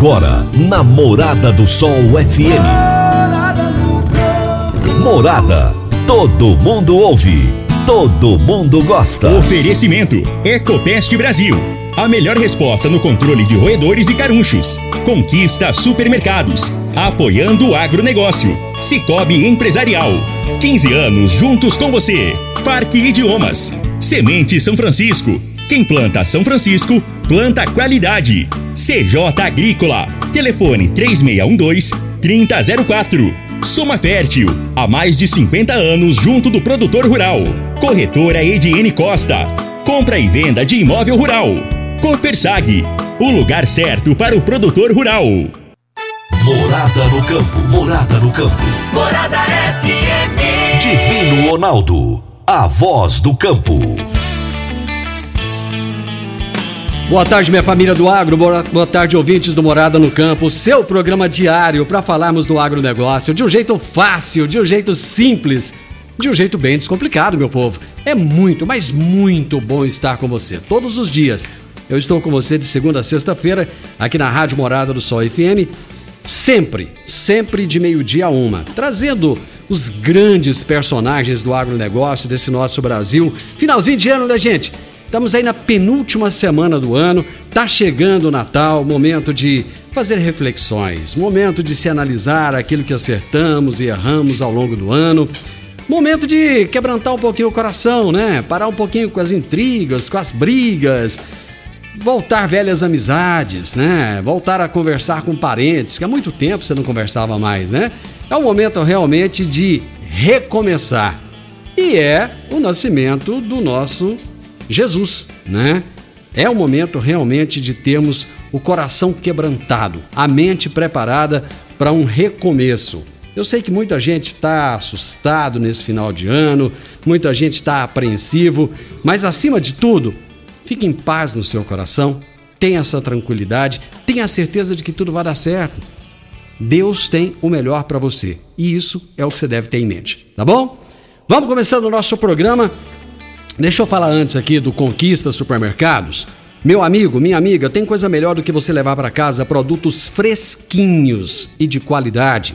Agora, na Morada do Sol FM. Morada. Todo mundo ouve. Todo mundo gosta. Oferecimento: Ecopest Brasil. A melhor resposta no controle de roedores e carunchos. Conquista supermercados. Apoiando o agronegócio. Cicobi Empresarial. 15 anos juntos com você. Parque Idiomas. Semente São Francisco. Quem planta São Francisco, planta qualidade. CJ Agrícola. Telefone 3612-3004. Soma Fértil. Há mais de 50 anos junto do produtor rural. Corretora Ediene Costa. Compra e venda de imóvel rural. Copersag. O lugar certo para o produtor rural. Morada no campo. Morada no campo. Morada FM. Divino Ronaldo. A voz do campo. Boa tarde, minha família do agro. Boa tarde, ouvintes do Morada no Campo. Seu programa diário para falarmos do agronegócio de um jeito fácil, de um jeito simples, de um jeito bem descomplicado, meu povo. É muito, mas muito bom estar com você todos os dias. Eu estou com você de segunda a sexta-feira aqui na Rádio Morada do Sol FM, sempre, sempre de meio-dia a uma, trazendo os grandes personagens do agronegócio desse nosso Brasil. Finalzinho de ano, né, gente? Estamos aí na penúltima semana do ano, tá chegando o Natal, momento de fazer reflexões, momento de se analisar aquilo que acertamos e erramos ao longo do ano. Momento de quebrantar um pouquinho o coração, né? Parar um pouquinho com as intrigas, com as brigas, voltar velhas amizades, né? Voltar a conversar com parentes, que há muito tempo você não conversava mais, né? É um momento realmente de recomeçar. E é o nascimento do nosso Jesus, né? É o momento realmente de termos o coração quebrantado, a mente preparada para um recomeço. Eu sei que muita gente está assustado nesse final de ano, muita gente está apreensivo, mas acima de tudo, fique em paz no seu coração, tenha essa tranquilidade, tenha a certeza de que tudo vai dar certo. Deus tem o melhor para você e isso é o que você deve ter em mente, tá bom? Vamos começando o nosso programa. Deixa eu falar antes aqui do Conquista Supermercados. Meu amigo, minha amiga, tem coisa melhor do que você levar para casa produtos fresquinhos e de qualidade.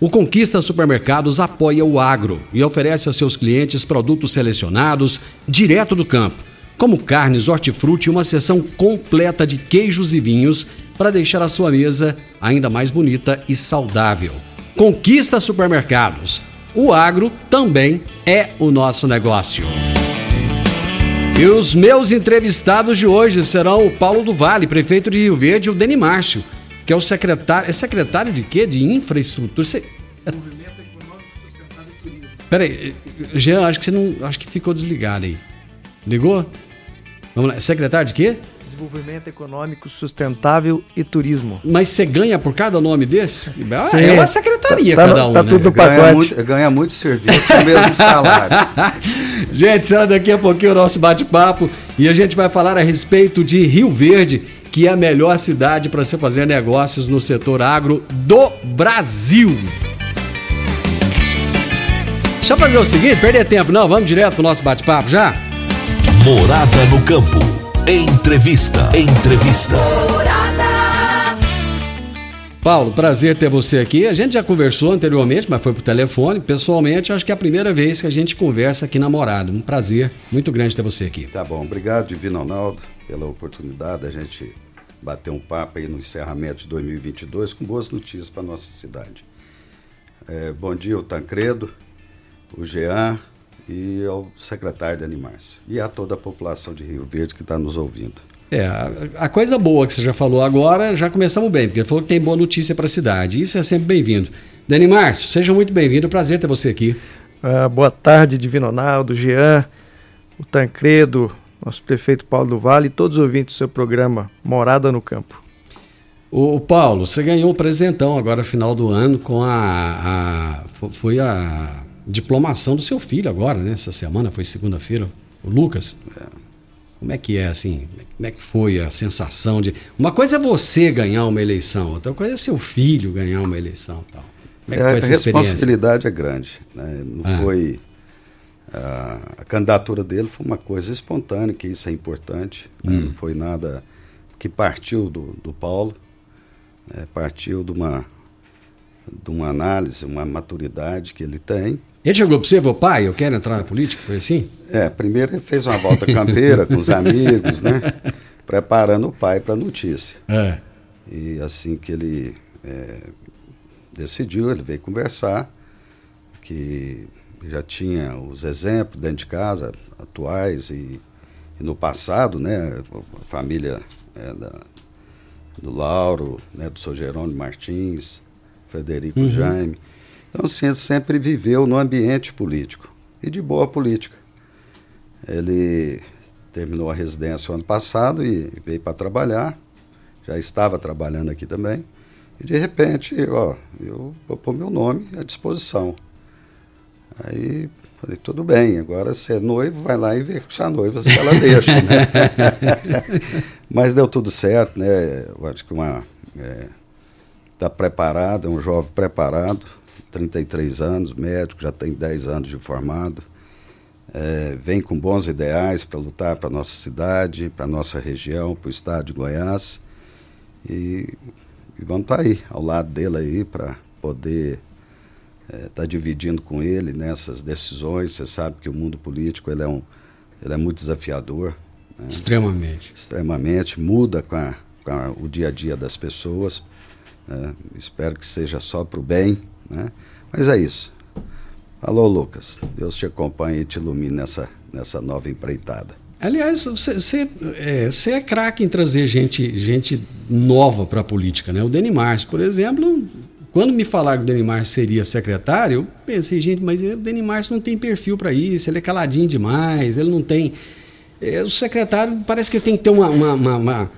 O Conquista Supermercados apoia o agro e oferece a seus clientes produtos selecionados direto do campo, como carnes, hortifruti e uma seção completa de queijos e vinhos para deixar a sua mesa ainda mais bonita e saudável. Conquista Supermercados. O agro também é o nosso negócio. E os meus entrevistados de hoje serão o Paulo do Vale, prefeito de Rio Verde, e o Deni Márcio, que é o secretário. É secretário de quê? De infraestrutura? Você... É... Peraí, Jean, acho que você não. Acho que ficou desligado aí. Ligou? Vamos lá. Secretário de quê? Desenvolvimento Econômico Sustentável e Turismo. Mas você ganha por cada nome desse? Sim. É uma secretaria Tá- cada um, tá né? tudo no Ganha pacote. muito, ganha muito serviço, o mesmo salário. gente, será daqui a pouquinho o nosso bate-papo e a gente vai falar a respeito de Rio Verde, que é a melhor cidade para se fazer negócios no setor agro do Brasil. Deixa eu fazer o seguinte, perder tempo não, vamos direto pro nosso bate-papo já? Morada no campo. Entrevista. Entrevista. Paulo, prazer ter você aqui. A gente já conversou anteriormente, mas foi por telefone. Pessoalmente, acho que é a primeira vez que a gente conversa aqui na Morada. Um prazer muito grande ter você aqui. Tá bom, obrigado, Divino Ronaldo, pela oportunidade da gente bater um papo aí no encerramento de 2022 com boas notícias para nossa cidade. É, bom dia ao Tancredo, o Jean e ao secretário de Animais. E a toda a população de Rio Verde que está nos ouvindo. É, a, coisa boa que você já falou agora, já começamos bem, porque falou que tem boa notícia para a cidade. Isso é sempre bem-vindo. Dani Márcio, seja muito bem-vindo. Prazer ter você aqui. Ah, boa tarde, Divino Ronaldo, Jean, o Tancredo, nosso prefeito Paulo do Vale e todos os ouvintes do seu programa Morada no Campo. O, o Paulo, você ganhou um presentão agora no final do ano com a, a fo- foi a diplomação do seu filho agora, né? Essa semana foi segunda-feira, o Lucas. Como é que é assim? Como é que foi a sensação de uma coisa é você ganhar uma eleição, outra coisa é seu filho ganhar uma eleição, tal. Como é que foi essa a experiência? responsabilidade é grande. Né? Não Ah. foi. A, a candidatura dele foi uma coisa espontânea, que isso é importante. né? Hum. Não foi nada que partiu do, do Paulo, né? partiu de uma, de uma análise, uma maturidade que ele tem. Ele chegou para você e falou, pai, eu quero entrar na política? Foi assim? É, primeiro ele fez uma volta campeira com os amigos, né? Preparando o pai para a notícia. É. E assim que ele é, decidiu, ele veio conversar, que já tinha os exemplos dentro de casa, atuais e, e no passado, né? A família é, da- do Lauro, né? do seu Jerônimo Martins, Frederico Jaime. Então, assim, ele sempre viveu no ambiente político e de boa política. Ele terminou a residência o ano passado e veio para trabalhar já estava trabalhando aqui também. E de repente, ó, eu vou pôr meu nome à disposição. Aí falei, tudo bem, agora você é noivo, vai lá e vê com sua noiva se ela deixa, né? Mas deu tudo certo, né? Eu acho que uma. Está preparado, é um jovem preparado, 33 anos, médico, já tem 10 anos de formado. É, vem com bons ideais para lutar para nossa cidade, para nossa região, para o estado de Goiás. E, e vamos estar aí, ao lado dele aí, para poder estar dividindo com ele nessas decisões. Você sabe que o mundo político ele é, um, ele é muito desafiador, né? Extremamente. extremamente, muda com, a- com a- o dia a dia das pessoas. Né? Espero que seja só para o bem. Né? Mas é isso. Alô, Lucas. Deus te acompanhe e te ilumine nessa, nessa nova empreitada. Aliás, você é, é craque em trazer gente, gente nova para a política, né? O Deni Márcio, por exemplo, quando me falaram que o Deni Márcio seria secretário, eu pensei, gente, mas o Deni Márcio não tem perfil para isso, ele é caladinho demais, ele não tem. é, o secretário parece que tem que ter uma, uma, uma,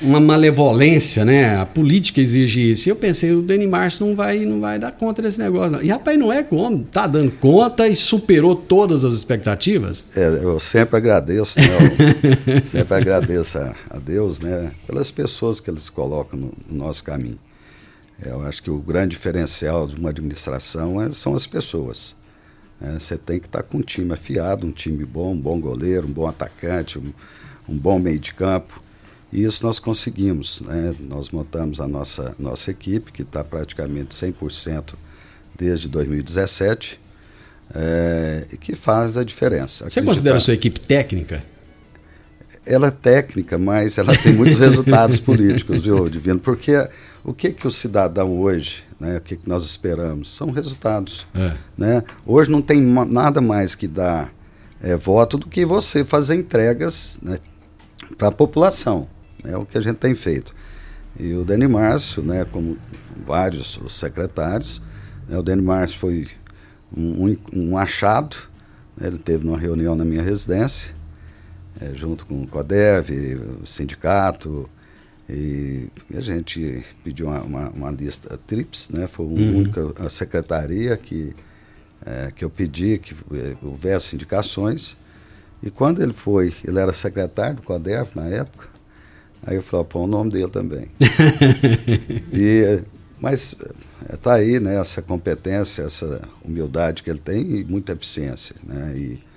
uma, malevolência, né? A política exige isso. E eu pensei, o Deni Márcio não vai, não vai dar conta desse negócio. Não. E rapaz, não é como, tá dando conta e superou todas as expectativas. É, eu sempre agradeço, né? Eu sempre agradeço a, a Deus, né? Pelas pessoas que eles colocam no, no nosso caminho. É, Eu acho que o grande diferencial de uma administração é- são as pessoas. né? Você tem que estar com um time afiado, um time bom, um bom goleiro, um bom atacante, um, um bom meio de campo. E isso nós conseguimos. Né? Nós montamos a nossa, nossa equipe, que está praticamente 100% desde 2017, é, e que faz a diferença. Você Acreditar- considera a sua equipe técnica? ela é técnica, mas ela tem muitos resultados políticos, viu, Divino? Porque o que que o cidadão hoje, né, o que, que nós esperamos? São resultados. É. Né? Hoje não tem nada mais que dar é, voto do que você fazer entregas né, para a população. É o que a gente tem feito. E o Dani Márcio, né, como vários os secretários, né, o Dani Márcio foi um, um- achado, né, ele teve numa reunião na minha residência, é, junto com o CODEV, o sindicato, e, a gente pediu uma, uma, uma lista TRIPS, né? Foi a única a secretaria que, é, que eu pedi que é, houvesse indicações. E quando ele foi, ele era secretário do CODEV na época, aí eu falei, ó, põe o nome dele também. e, mas está aí, né, essa competência, essa humildade que ele tem e muita eficiência, né? E,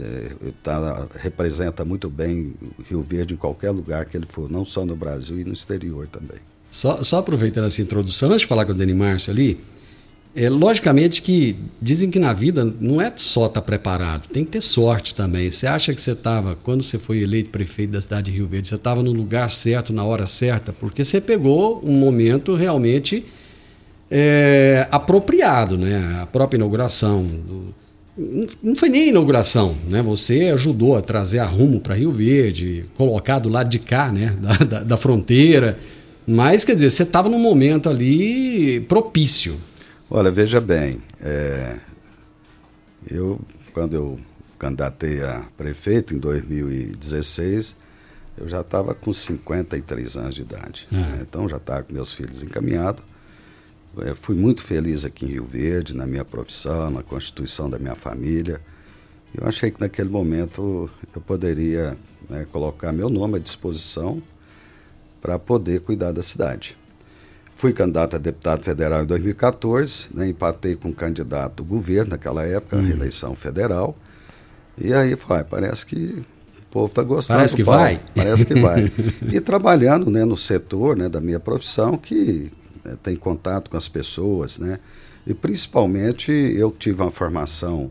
é, tá, representa muito bem o Rio Verde em qualquer lugar que ele for, não só no Brasil e no exterior também. Só, só aproveitando essa introdução, antes de falar com o Dani Márcio ali, é logicamente que dizem que na vida não é só estar preparado, tem que ter sorte também. Você acha que você estava, quando você foi eleito prefeito da cidade de Rio Verde, você estava no lugar certo, na hora certa, porque você pegou um momento realmente é, apropriado, né? A própria inauguração do, não foi nem inauguração, né? Você ajudou a trazer a rumo para Rio Verde, colocar do lado de cá, né? Da, da, da fronteira. Mas, quer dizer, você estava num momento ali propício. Olha, veja bem, é, eu, quando eu candidatei a prefeito em 2016, eu já estava com 53 anos de idade. Ah. né? Então já estava com meus filhos encaminhados. É, fui muito feliz aqui em Rio Verde, na minha profissão, na constituição da minha família. Eu achei que naquele momento eu poderia né, colocar meu nome à disposição para poder cuidar da cidade. Fui candidato a deputado federal em 2014, né, empatei com um candidato do governo naquela época, uhum. eleição federal. E aí, vai, parece que o povo está gostando. Parece que vai? Parece que vai. e trabalhando né, no setor né, da minha profissão, que né, tem contato com as pessoas, né? E principalmente eu tive uma formação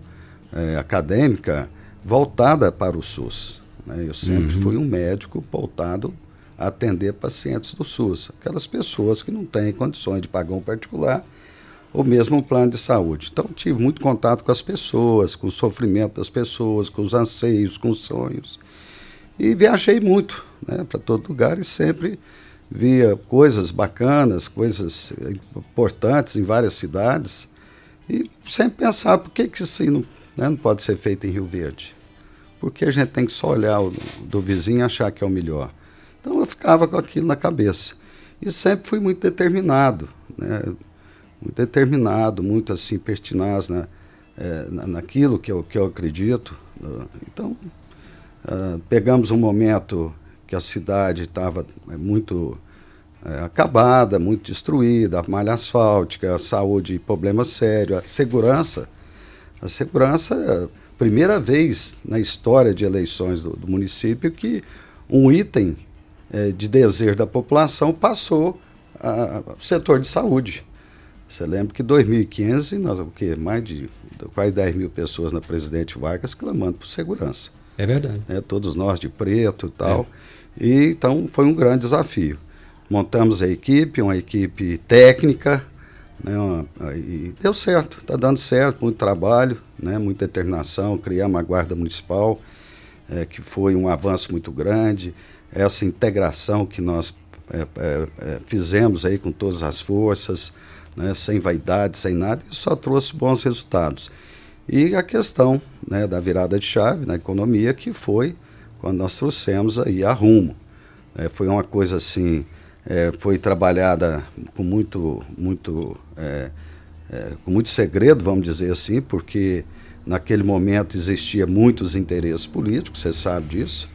é, acadêmica voltada para o SUS. Né? Eu sempre uhum. fui um médico voltado atender pacientes do SUS, aquelas pessoas que não têm condições de pagar um particular ou mesmo um plano de saúde. Então tive muito contato com as pessoas, com o sofrimento das pessoas, com os anseios, com os sonhos. E viajei muito né, para todo lugar e sempre via coisas bacanas, coisas importantes em várias cidades. E sempre pensava, por que, que isso não, né, não pode ser feito em Rio Verde? Porque a gente tem que só olhar o do vizinho e achar que é o melhor. Então eu ficava com aquilo na cabeça. E sempre fui muito determinado, né? muito determinado, muito assim, pertinaz né? É, naquilo que eu, que eu acredito. Né? Então, uh, pegamos um momento que a cidade estava é, muito é, acabada, muito destruída, a malha asfáltica, a saúde, problema sério, a segurança. A segurança, primeira vez na história de eleições do, do município que um item é, de desejo da população passou ao setor de saúde. Você lembra que em 2015, nós, o quê? mais de quase 10 mil pessoas na Presidente Vargas clamando por segurança. É verdade. É, todos nós de preto e tal. É. E, então foi um grande desafio. Montamos a equipe, uma equipe técnica, né, uma, e deu certo, está dando certo, muito trabalho, né, muita determinação, criamos uma guarda municipal, é, que foi um avanço muito grande essa integração que nós é, é, é, fizemos aí com todas as forças, né, sem vaidade, sem nada, isso só trouxe bons resultados. E a questão né, da virada de chave na economia, que foi quando nós trouxemos aí a Rumo. É, foi uma coisa assim, é, foi trabalhada com muito, muito, é, com muito segredo, vamos dizer assim, porque naquele momento existia muitos interesses políticos, você sabe disso.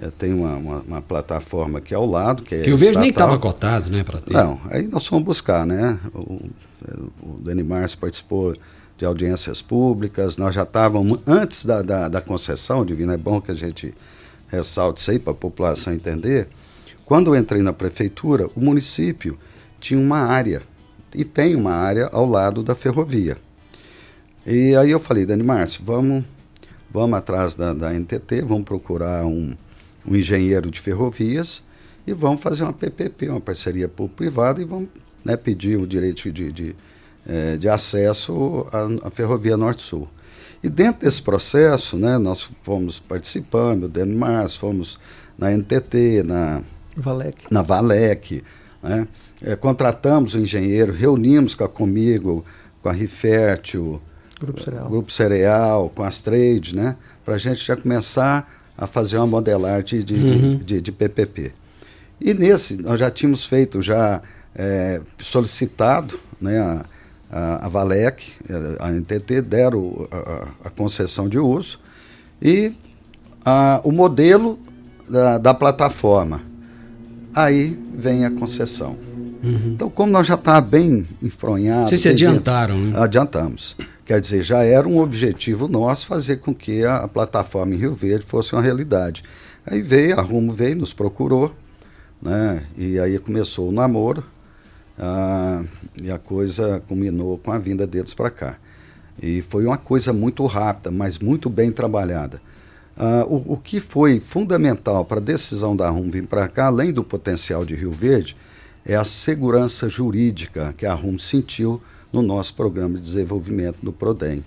É, tem uma, uma, uma, plataforma aqui ao lado. Que, é que o verde nem estava cotado, né? Para ter. Não, aí nós fomos buscar, né? O, o Dani Márcio participou de audiências públicas, nós já estávamos, antes da, da, da concessão, Divino, é bom que a gente ressalte isso aí para a população entender. Quando eu entrei na prefeitura, o município tinha uma área, e tem uma área ao lado da ferrovia. E aí eu falei, Dani Márcio, vamos, vamos atrás da, da NTT, vamos procurar um, um engenheiro de ferrovias e vamos fazer uma PPP, uma parceria público-privada, e vamos né, pedir o direito de, de, é, de acesso à, à Ferrovia Norte-Sul. E dentro desse processo, né, nós fomos participando, o Denmars, fomos na NTT, na Valec, na Valec né, é, contratamos o engenheiro, reunimos com a Comigo, com a Rifértil, Grupo Cereal, Grupo Cereal com as trades, né, para a gente já começar a fazer uma modelagem de, uhum. de, de, de, PPP. E nesse, nós já tínhamos feito, já é, solicitado né, a, a, a, Valec, a NTT, deram a, a concessão de uso e a, o modelo da, da plataforma. Aí vem a concessão. Uhum. Então, como nós já estávamos tá bem enfronhados... Vocês se adiantaram, né? Adiantamos. Quer dizer, já era um objetivo nosso fazer com que a, a plataforma em Rio Verde fosse uma realidade. Aí veio, a Rumo veio, nos procurou, né? E aí começou o namoro, ah, e a coisa culminou com a vinda deles para cá. E foi uma coisa muito rápida, mas muito bem trabalhada. Ah, o, o, que foi fundamental para a decisão da RUM vir para cá, além do potencial de Rio Verde, é a segurança jurídica que a RUM sentiu no nosso programa de desenvolvimento do PRODEM,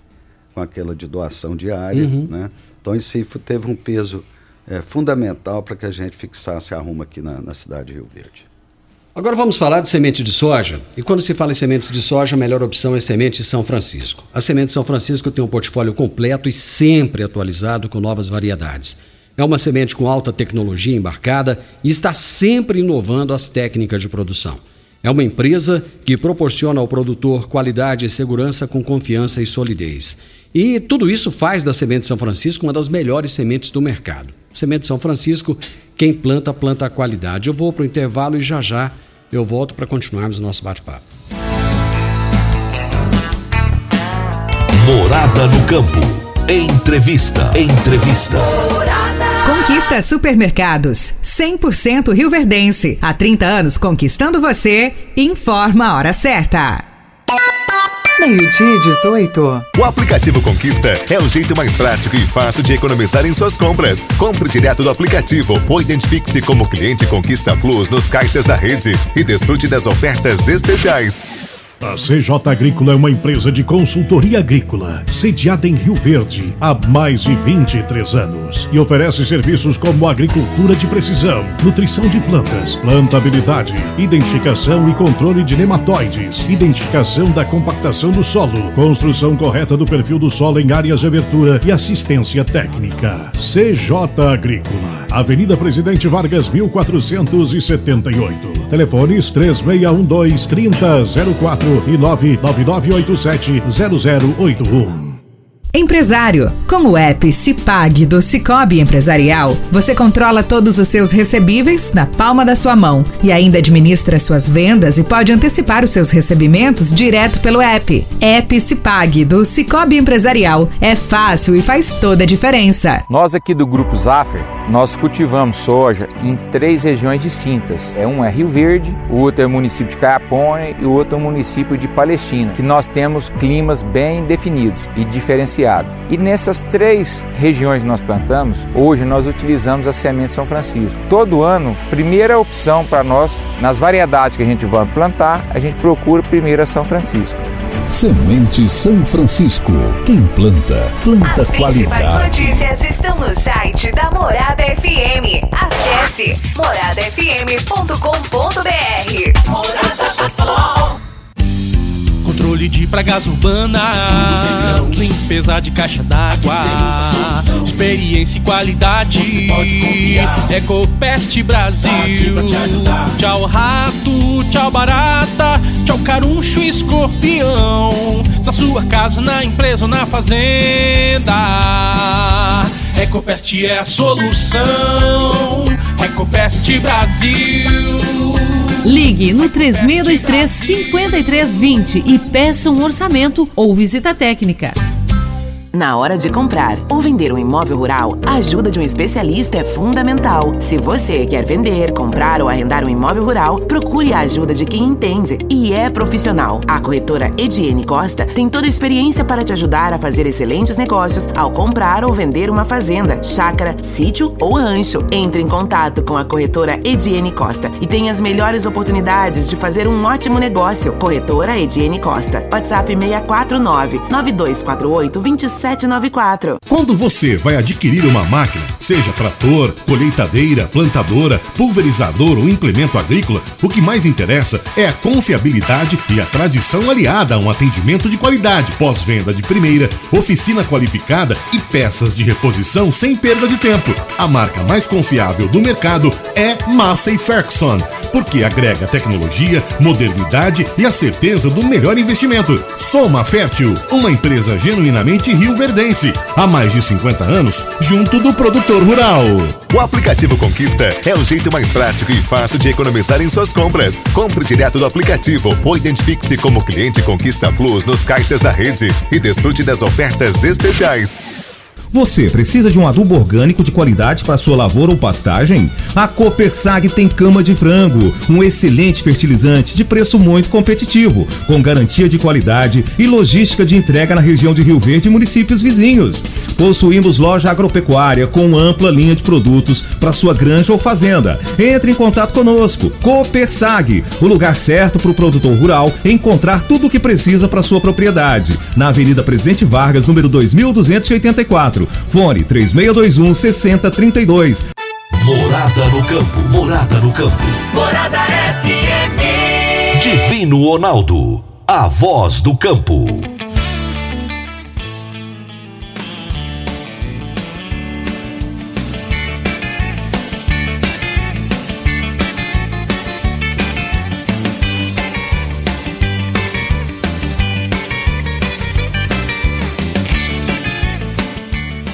com aquela de doação diária. Uhum. Né? Então, isso teve um peso é, fundamental para que a gente fixasse a rumo aqui na, na cidade de Rio Verde. Agora vamos falar de semente de soja. E quando se fala em sementes de soja, a melhor opção é semente São Francisco. A semente São Francisco tem um portfólio completo e sempre atualizado com novas variedades. É uma semente com alta tecnologia embarcada e está sempre inovando as técnicas de produção. É uma empresa que proporciona ao produtor qualidade e segurança com confiança e solidez. E tudo isso faz da Semente São Francisco uma das melhores sementes do mercado. Semente São Francisco, quem planta, planta a qualidade. Eu vou para o intervalo e já já Eu volto para continuarmos o nosso bate-papo. Morada no campo. Entrevista. Entrevista. Conquista Supermercados, 100% Rio Verdense. Há 30 anos conquistando você. Informa a hora certa. Meio-dia 18. O aplicativo Conquista é o jeito mais prático e fácil de economizar em suas compras. Compre direto do aplicativo ou identifique-se como cliente Conquista Plus nos caixas da rede e desfrute das ofertas especiais. A CJ Agrícola é uma empresa de consultoria agrícola, sediada em Rio Verde há mais de 23 anos e oferece serviços como agricultura de precisão, nutrição de plantas, plantabilidade, identificação e controle de nematóides, identificação da compactação do solo, construção correta do perfil do solo em áreas de abertura e assistência técnica. CJ Agrícola, Avenida Presidente Vargas 1478. Telefones 3612 3004 e 999870081. Empresário. Com o app Cipag do Cicobi Empresarial, você controla todos os seus recebíveis na palma da sua mão e ainda administra suas vendas e pode antecipar os seus recebimentos direto pelo app. App Cipag do Cicobi Empresarial. É fácil e faz toda a diferença. Nós aqui do Grupo Zaffer, nós cultivamos soja em três regiões distintas. É um é Rio Verde, o outro é o município de Caiapone e o outro é o município de Palestina, que nós temos climas bem definidos e diferenciados. E nessas três regiões que nós plantamos, hoje nós utilizamos a semente São Francisco. Todo ano, primeira opção para nós, nas variedades que a gente vai plantar, a gente procura primeiro a São Francisco. Semente São Francisco. Quem planta, planta As qualidade. principais notícias estão no site da Morada FM. Acesse moradafm.com.br. Morada do Sol. Controle de pragas urbanas, limpeza de caixa d'água, experiência e qualidade. Ecopest Brasil. Tchau rato, tchau barata, tchau caruncho e escorpião. Na sua casa, na empresa ou na fazenda. Ecopest é a solução. Ecopest Brasil. Ligue no 3623 5320 e peça um orçamento ou visita técnica. Na hora de comprar ou vender um imóvel rural, a ajuda de um especialista é fundamental. Se você quer vender, comprar ou arrendar um imóvel rural, procure a ajuda de quem entende e é profissional. A corretora Ediene Costa tem toda a experiência para te ajudar a fazer excelentes negócios ao comprar ou vender uma fazenda, chácara, sítio ou rancho. Entre em contato com a corretora Ediene Costa e tenha as melhores oportunidades de fazer um ótimo negócio. Corretora Ediene Costa. WhatsApp 649 9248 27 2794. Quando você vai adquirir uma máquina, seja trator, colheitadeira, plantadora, pulverizador ou implemento agrícola, o que mais interessa é a confiabilidade e a tradição aliada a um atendimento de qualidade, pós-venda de primeira, oficina qualificada e peças de reposição sem perda de tempo. A marca mais confiável do mercado é Massey Ferguson, porque agrega tecnologia, modernidade e a certeza do melhor investimento. Soma Fértil, uma empresa genuinamente Rio Verdense, há mais de 50 anos, junto do produtor rural. O aplicativo Conquista é o jeito mais prático e fácil de economizar em suas compras. Compre direto do aplicativo ou identifique-se como cliente Conquista Plus nos caixas da rede e desfrute das ofertas especiais. Você precisa de um adubo orgânico de qualidade para sua lavoura ou pastagem? A Copersag tem cama de frango, um excelente fertilizante de preço muito competitivo, com garantia de qualidade e logística de entrega na região de Rio Verde e municípios vizinhos. Possuímos loja agropecuária com ampla linha de produtos para sua granja ou fazenda. Entre em contato conosco. Copersag, o lugar certo para o produtor rural encontrar tudo o que precisa para sua propriedade. Na Avenida Presidente Vargas, número 2284. Fone 3621 6032. Morada no campo. Morada no campo. Morada FM. Divino Ronaldo. A voz do campo.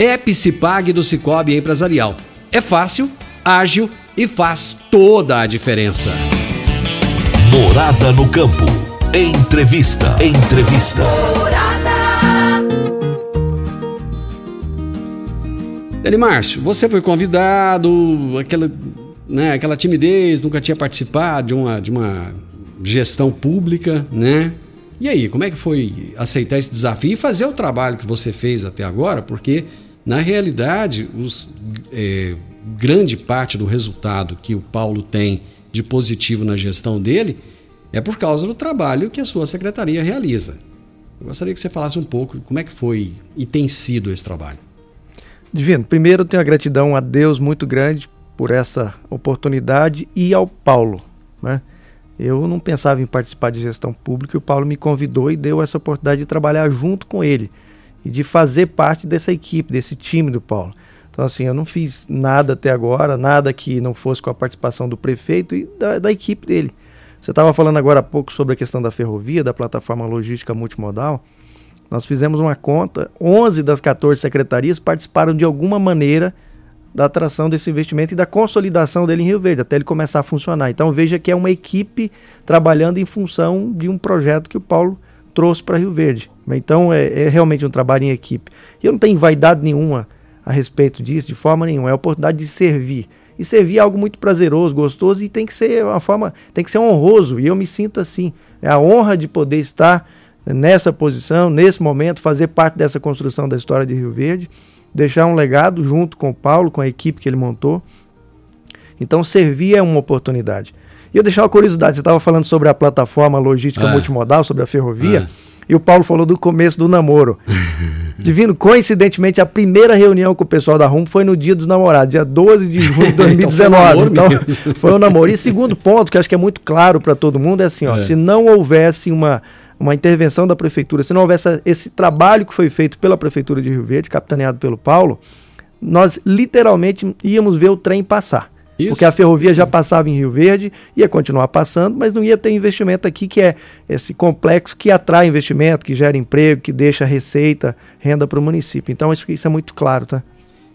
App Cipag do Cicobi Empresarial. É fácil, ágil e faz toda a diferença. Morada no campo. Entrevista. Entrevista. Dani Márcio, você foi convidado, aquela, né, aquela timidez, nunca tinha participado de uma, de uma gestão pública, né? E aí, como é que foi aceitar esse desafio e fazer o trabalho que você fez até agora? Porque, na realidade, os, é, grande parte do resultado que o Paulo tem de positivo na gestão dele é por causa do trabalho que a sua secretaria realiza. Eu gostaria que você falasse um pouco como é que foi e tem sido esse trabalho. Divino, primeiro eu tenho a gratidão a Deus muito grande por essa oportunidade e ao Paulo. Né? Eu não pensava em participar de gestão pública e o Paulo me convidou e deu essa oportunidade de trabalhar junto com ele e de fazer parte dessa equipe, desse time do Paulo. Então, assim, eu não fiz nada até agora, nada que não fosse com a participação do prefeito e da, da equipe dele. Você estava falando agora há pouco sobre a questão da ferrovia, da plataforma logística multimodal. Nós fizemos uma conta, 11 das 14 secretarias participaram de alguma maneira da atração desse investimento e da consolidação dele em Rio Verde, até ele começar a funcionar. Então veja que é uma equipe trabalhando em função de um projeto que o Paulo trouxe para Rio Verde. Então é, é, realmente um trabalho em equipe. E eu não tenho vaidade nenhuma a respeito disso, de forma nenhuma. É a oportunidade de servir e servir é algo muito prazeroso, gostoso e tem que ser uma forma, tem que ser honroso e eu me sinto assim. É a honra de poder estar nessa posição, nesse momento, fazer parte dessa construção da história de Rio Verde, deixar um legado junto com o Paulo, com a equipe que ele montou. Então, servir é uma oportunidade. E eu deixar uma curiosidade, você estava falando sobre a plataforma logística Ah. multimodal, sobre a ferrovia, e o Paulo falou do começo do namoro. Divino, coincidentemente, a primeira reunião com o pessoal da RUM foi no dia dos namorados, dia 12 de junho de 2019. Então foi um namoro Então, foi um namoro. E segundo ponto, que acho que é muito claro para todo mundo, é assim, ó, É. se não houvesse uma, uma intervenção da prefeitura, se não houvesse esse trabalho que foi feito pela prefeitura de Rio Verde, capitaneado pelo Paulo, nós literalmente íamos ver o trem passar. Isso, Porque a ferrovia já passava em Rio Verde, ia continuar passando, mas não ia ter investimento aqui, que é esse complexo que atrai investimento, que gera emprego, que deixa receita, renda para o município. Então isso, isso é muito claro, tá?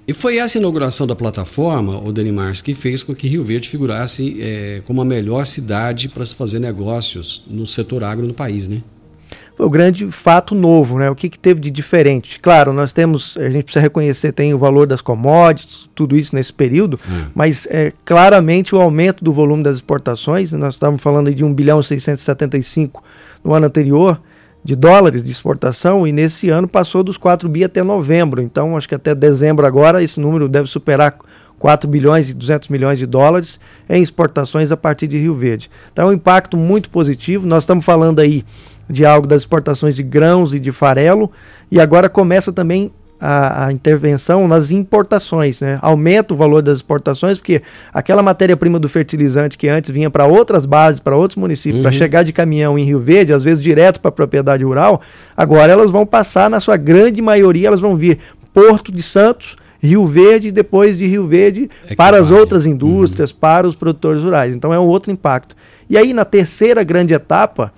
E foi essa inauguração da plataforma, o Dani Mars, que fez com que Rio Verde figurasse eh, como a melhor cidade para se fazer negócios no setor agro no país, né? Foi o grande fato novo, né? O que, que teve de diferente? Claro, nós temos, a gente precisa reconhecer, tem o valor das commodities, tudo isso nesse período, mas é, claramente o aumento do volume das exportações, nós estávamos falando de 1 bilhão e 675 no ano anterior, de dólares de exportação, e nesse ano passou dos 4 bi até novembro, então acho que até dezembro agora esse número deve superar 4 bilhões e 200 milhões de dólares em exportações a partir de Rio Verde. Então é um impacto muito positivo, nós estamos falando aí de algo das exportações de grãos e de farelo, e agora começa também a, a intervenção nas importações, né? Aumenta o valor das exportações, porque aquela matéria-prima do fertilizante que antes vinha para outras bases, para outros municípios, para Uhum. chegar de caminhão em Rio Verde, às vezes direto para a propriedade rural, agora elas vão passar, na sua grande maioria, elas vão vir Porto de Santos, Rio Verde e depois de Rio Verde para as outras indústrias, para os produtores rurais. Então é um outro impacto. E aí na terceira grande etapa,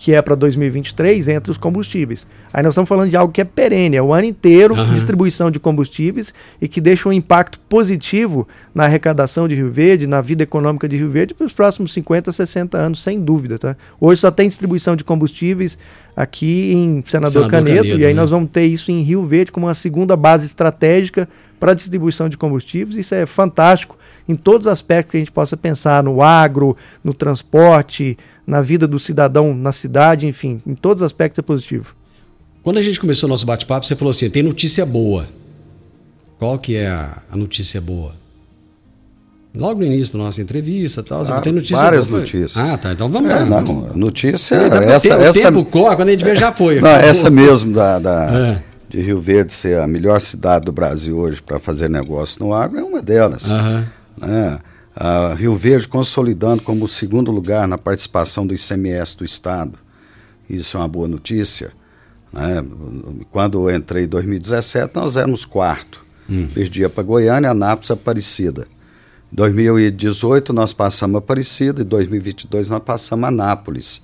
que é para 2023, entre os combustíveis. Aí nós estamos falando de algo que é perene, é o ano inteiro Aham. distribuição de combustíveis e que deixa um impacto positivo na arrecadação de Rio Verde, na vida econômica de Rio Verde para os próximos 50, 60 anos, sem dúvida. Tá? Hoje só tem distribuição de combustíveis aqui em Senador, Senador Canedo, Canedo, e aí né? nós vamos ter isso em Rio Verde como uma segunda base estratégica para a distribuição de combustíveis. Isso é fantástico em todos os aspectos que a gente possa pensar, no agro, no transporte, na vida do cidadão na cidade, enfim, em todos os aspectos é positivo. Quando a gente começou o nosso bate-papo, você falou assim: tem notícia boa. Qual que é a, a notícia boa? Logo no início da nossa entrevista, tal, você Ah, tem notícia várias boa. notícias. Ah, tá. Então vamos É, lá. não, a notícia É, dá pra essa, o essa tempo corre, quando a gente vê já foi. Não, acabou. essa mesmo da, da- É. de Rio Verde ser a melhor cidade do Brasil hoje para fazer negócio no agro é uma delas. Aham. Né? A Rio Verde consolidando como o segundo lugar na participação do ICMS do Estado. isso é uma boa notícia. Né? Quando eu entrei em 2017, nós éramos quarto. Hum. Perdia para Goiânia, Anápolis, Aparecida. 2018 nós passamos Aparecida e 2022 nós passamos Anápolis.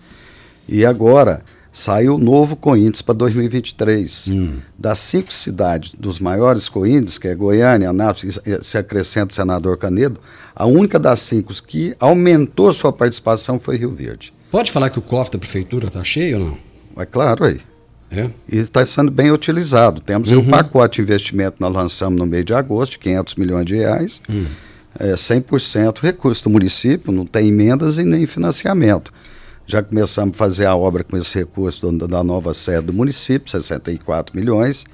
E agora saiu o novo Coíndice para 2023. Hum. Das cinco cidades dos maiores Coíndices, que é Goiânia, Anápolis, se acrescenta o senador Canedo, a única das cinco que aumentou sua participação foi Rio Verde. Pode falar que o cofre da prefeitura está cheio ou não? É claro aí. É? E está sendo bem utilizado. Temos Uhum. o pacote de investimento que nós lançamos no mês de agosto, de 500 milhões de reais, Hum. é 100% recurso do município, não tem emendas e nem financiamento. Já começamos a fazer a obra com esse recurso da nova sede do município, 64 milhões,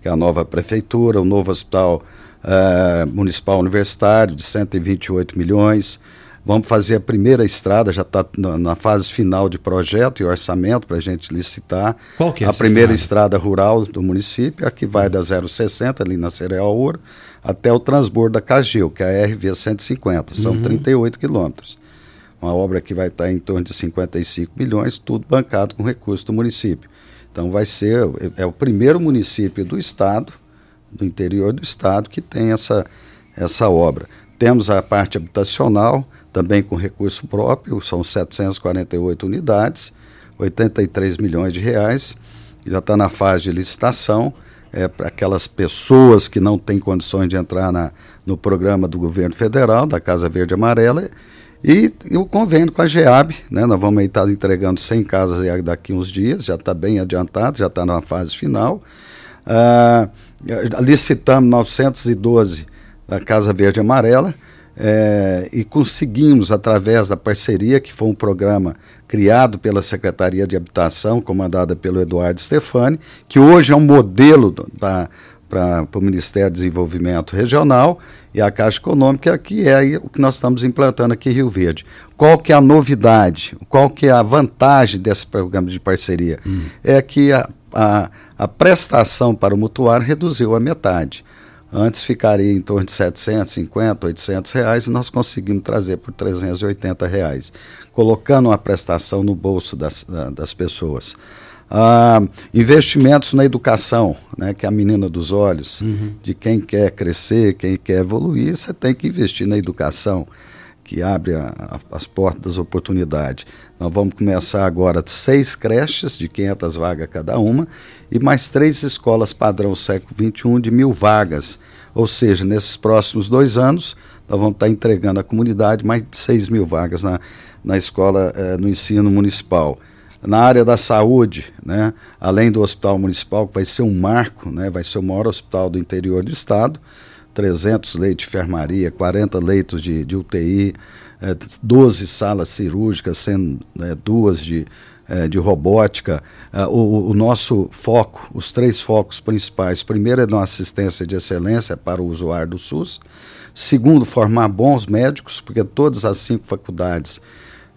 que é a nova prefeitura, o novo hospital eh, municipal universitário de 128 milhões. Vamos fazer a primeira estrada, já está na, fase final de projeto e orçamento para a gente licitar. Qual que é A primeira estrada? estrada rural do município, a que vai da 060 ali na Cereal Ouro até o transbordo da Cagil, que é a RV 150, são Uhum. 38 quilômetros. Uma obra que vai estar em torno de 55 milhões, tudo bancado com recurso do município. Então vai ser, é, o primeiro município do estado, do interior do estado, que tem essa, essa obra. Temos a parte habitacional, também com recurso próprio, são 748 unidades, 83 milhões de reais, já está na fase de licitação, é, para aquelas pessoas que não têm condições de entrar na, no programa do governo federal, da Casa Verde Amarela, e, e o convênio com a GEAB, né, nós vamos estar entregando 100 casas daqui uns dias, já está bem adiantado, já está na fase final. Ah, licitamos 912 da Casa Verde Amarela eh, e conseguimos, através da parceria, que foi um programa criado pela Secretaria de Habitação, comandada pelo Eduardo Stefani, que hoje é um modelo para o Ministério do Desenvolvimento Regional e a Caixa Econômica, que é o que nós estamos implantando aqui em Rio Verde. Qual que é a novidade? Qual que é a vantagem desse programa de parceria? É que a, a, a prestação para o mutuário reduziu a metade. Antes ficaria em torno de 750, 800 reais e nós conseguimos trazer por 380 reais, colocando uma prestação no bolso das, da- das pessoas. Ah, investimentos na educação, né, que é a menina dos olhos, de quem quer crescer, quem quer evoluir, você tem que investir na educação, que abre a- a- as portas das oportunidades. Nós vamos começar agora seis creches de 500 vagas cada uma e mais três escolas padrão século XXI de mil vagas. Ou seja, nesses próximos dois anos, nós vamos estar entregando à comunidade mais de 6 mil vagas na, na escola, eh, no ensino municipal. Na área da saúde, né, além do hospital municipal, que vai ser um marco, né, vai ser o maior hospital do interior do estado, 300 leitos de enfermaria, 40 leitos de, de UTI, eh, 12 salas cirúrgicas, sendo né, duas de, eh, de robótica. Ah, o, o nosso foco, os três focos principais, primeiro é na assistência de excelência para o usuário do SUS, segundo, formar bons médicos, porque todas as cinco faculdades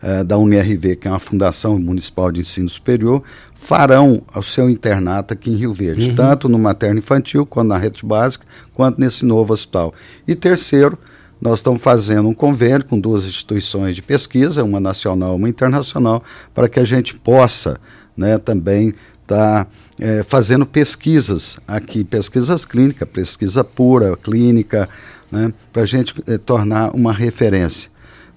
eh, da UNRV, que é uma Fundação Municipal de Ensino Superior, farão o seu internato aqui em Rio Verde, Uhum. tanto no materno infantil, quanto na rede básica, quanto nesse novo hospital. E terceiro, nós estamos fazendo um convênio com duas instituições de pesquisa, uma nacional e uma internacional, para que a gente possa né, também estar fazendo pesquisas aqui, pesquisas clínicas, pesquisa pura, clínica, né, para a gente eh, tornar uma referência.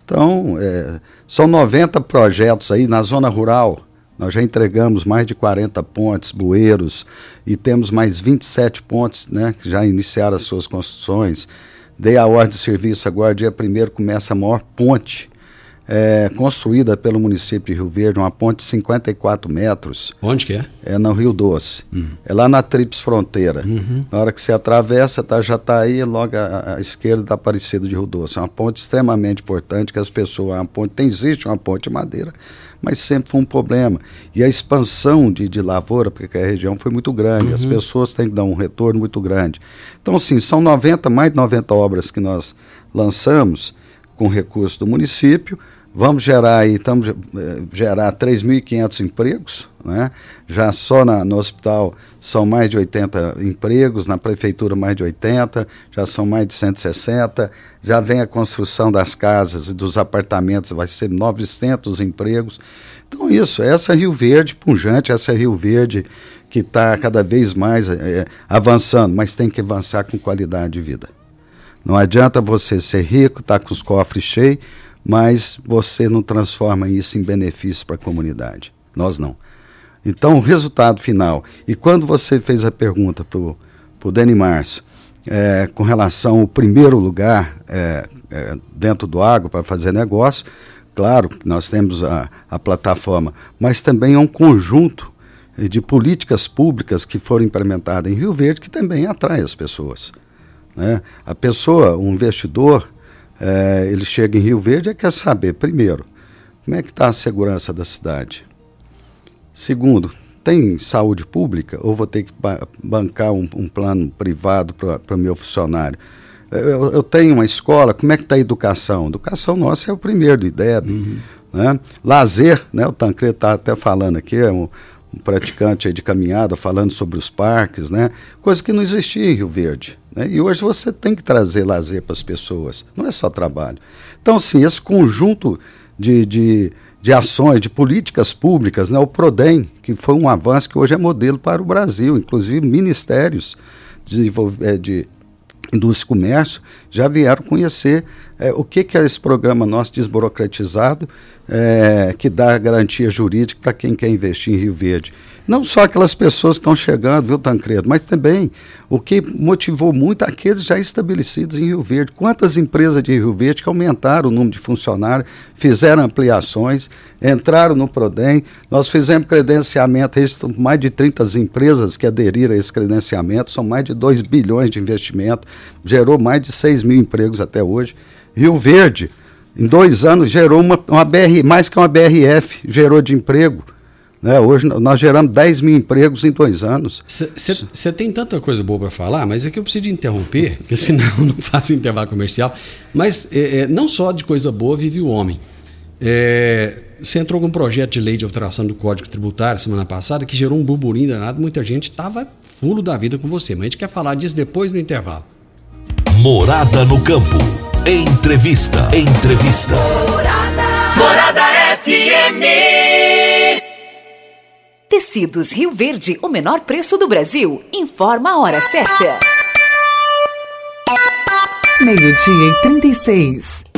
Então, é, são 90 projetos aí na zona rural. Nós já entregamos mais de 40 pontes, bueiros, e temos mais 27 pontes né, que já iniciaram as suas construções. Dei a ordem de serviço agora, dia 1 começa a maior ponte é, construída pelo município de Rio Verde, uma ponte de 54 metros. Onde que é? É no Rio Doce. É lá na Trips Fronteira. Na hora que você atravessa, tá, já está aí, logo à, à esquerda da Aparecida de Rio Doce. É uma ponte extremamente importante que as pessoas. Uma ponte, tem, existe uma ponte de madeira, mas sempre foi um problema. E a expansão de, de lavoura, porque a região foi muito grande, as Uhum. pessoas têm que dar um retorno muito grande. Então, assim, são 90, mais de 90 obras que nós lançamos com recurso do município. Vamos gerar aí, estamos eh, gerar 3.500 empregos, né? Já só na, no hospital são mais de 80 empregos, na prefeitura mais de 80, já são mais de 160, já vem a construção das casas e dos apartamentos, vai ser 900 empregos. Então isso, essa Rio Verde punjante, essa Rio Verde que está cada vez mais é, avançando, mas tem que avançar com qualidade de vida. Não adianta você ser rico, estar tá com os cofres cheios, mas você não transforma isso em benefício para a comunidade. Nós não. Então, o resultado final. E quando você fez a pergunta para o Dani Márcio, é, com relação ao primeiro lugar é, é, dentro do agro para fazer negócio, claro nós temos a, a plataforma, mas também é um conjunto de políticas públicas que foram implementadas em Rio Verde que também atrai as pessoas. Né? A pessoa, o investidor, é, ele chega em Rio Verde e quer saber, primeiro, como é que está a segurança da cidade? Segundo, tem saúde pública ou vou ter que bancar um, um plano privado para o meu funcionário? Eu, eu, tenho uma escola, como é que está a educação? Educação nossa é o primeiro do IDEB. Uhum. Né? Lazer, né? o Tancredo está até falando aqui, é um, um praticante de caminhada falando sobre os parques, né? Coisa que não existia em Rio Verde. Né? E hoje você tem que trazer lazer para as pessoas, não é só trabalho. Então, sim, esse conjunto de, de, de ações, de políticas públicas, né? o PRODEM, que foi um avanço que hoje é modelo para o Brasil, inclusive ministérios de, é, de indústria e comércio já vieram conhecer é, o que, que é esse programa nosso desburocratizado é, que dá garantia jurídica para quem quer investir em Rio Verde. Não só aquelas pessoas que estão chegando, viu, Tancredo, mas também o que motivou muito aqueles já estabelecidos em Rio Verde. Quantas empresas de Rio Verde que aumentaram o número de funcionários, fizeram ampliações, entraram no Prodem. Nós fizemos credenciamento, mais de 30 empresas que aderiram a esse credenciamento, são mais de 2 bilhões de investimento, gerou mais de 6 mil empregos até hoje. Rio Verde em dois anos gerou uma, uma BR, mais que uma BRF, gerou de emprego. Né? Hoje nós geramos 10 mil empregos em dois anos. Você tem tanta coisa boa para falar, mas é que eu preciso interromper, porque senão não faço intervalo comercial. Mas é, é, não só de coisa boa vive o homem. É, você entrou com um projeto de lei de alteração do Código Tributário semana passada que gerou um burburinho danado. Muita gente estava fulo da vida com você, mas a gente quer falar disso depois do intervalo. Morada no campo. Entrevista. Entrevista. Morada. Morada Tecidos Rio Verde, o menor preço do Brasil. Informa a hora certa. Meio-dia e 36.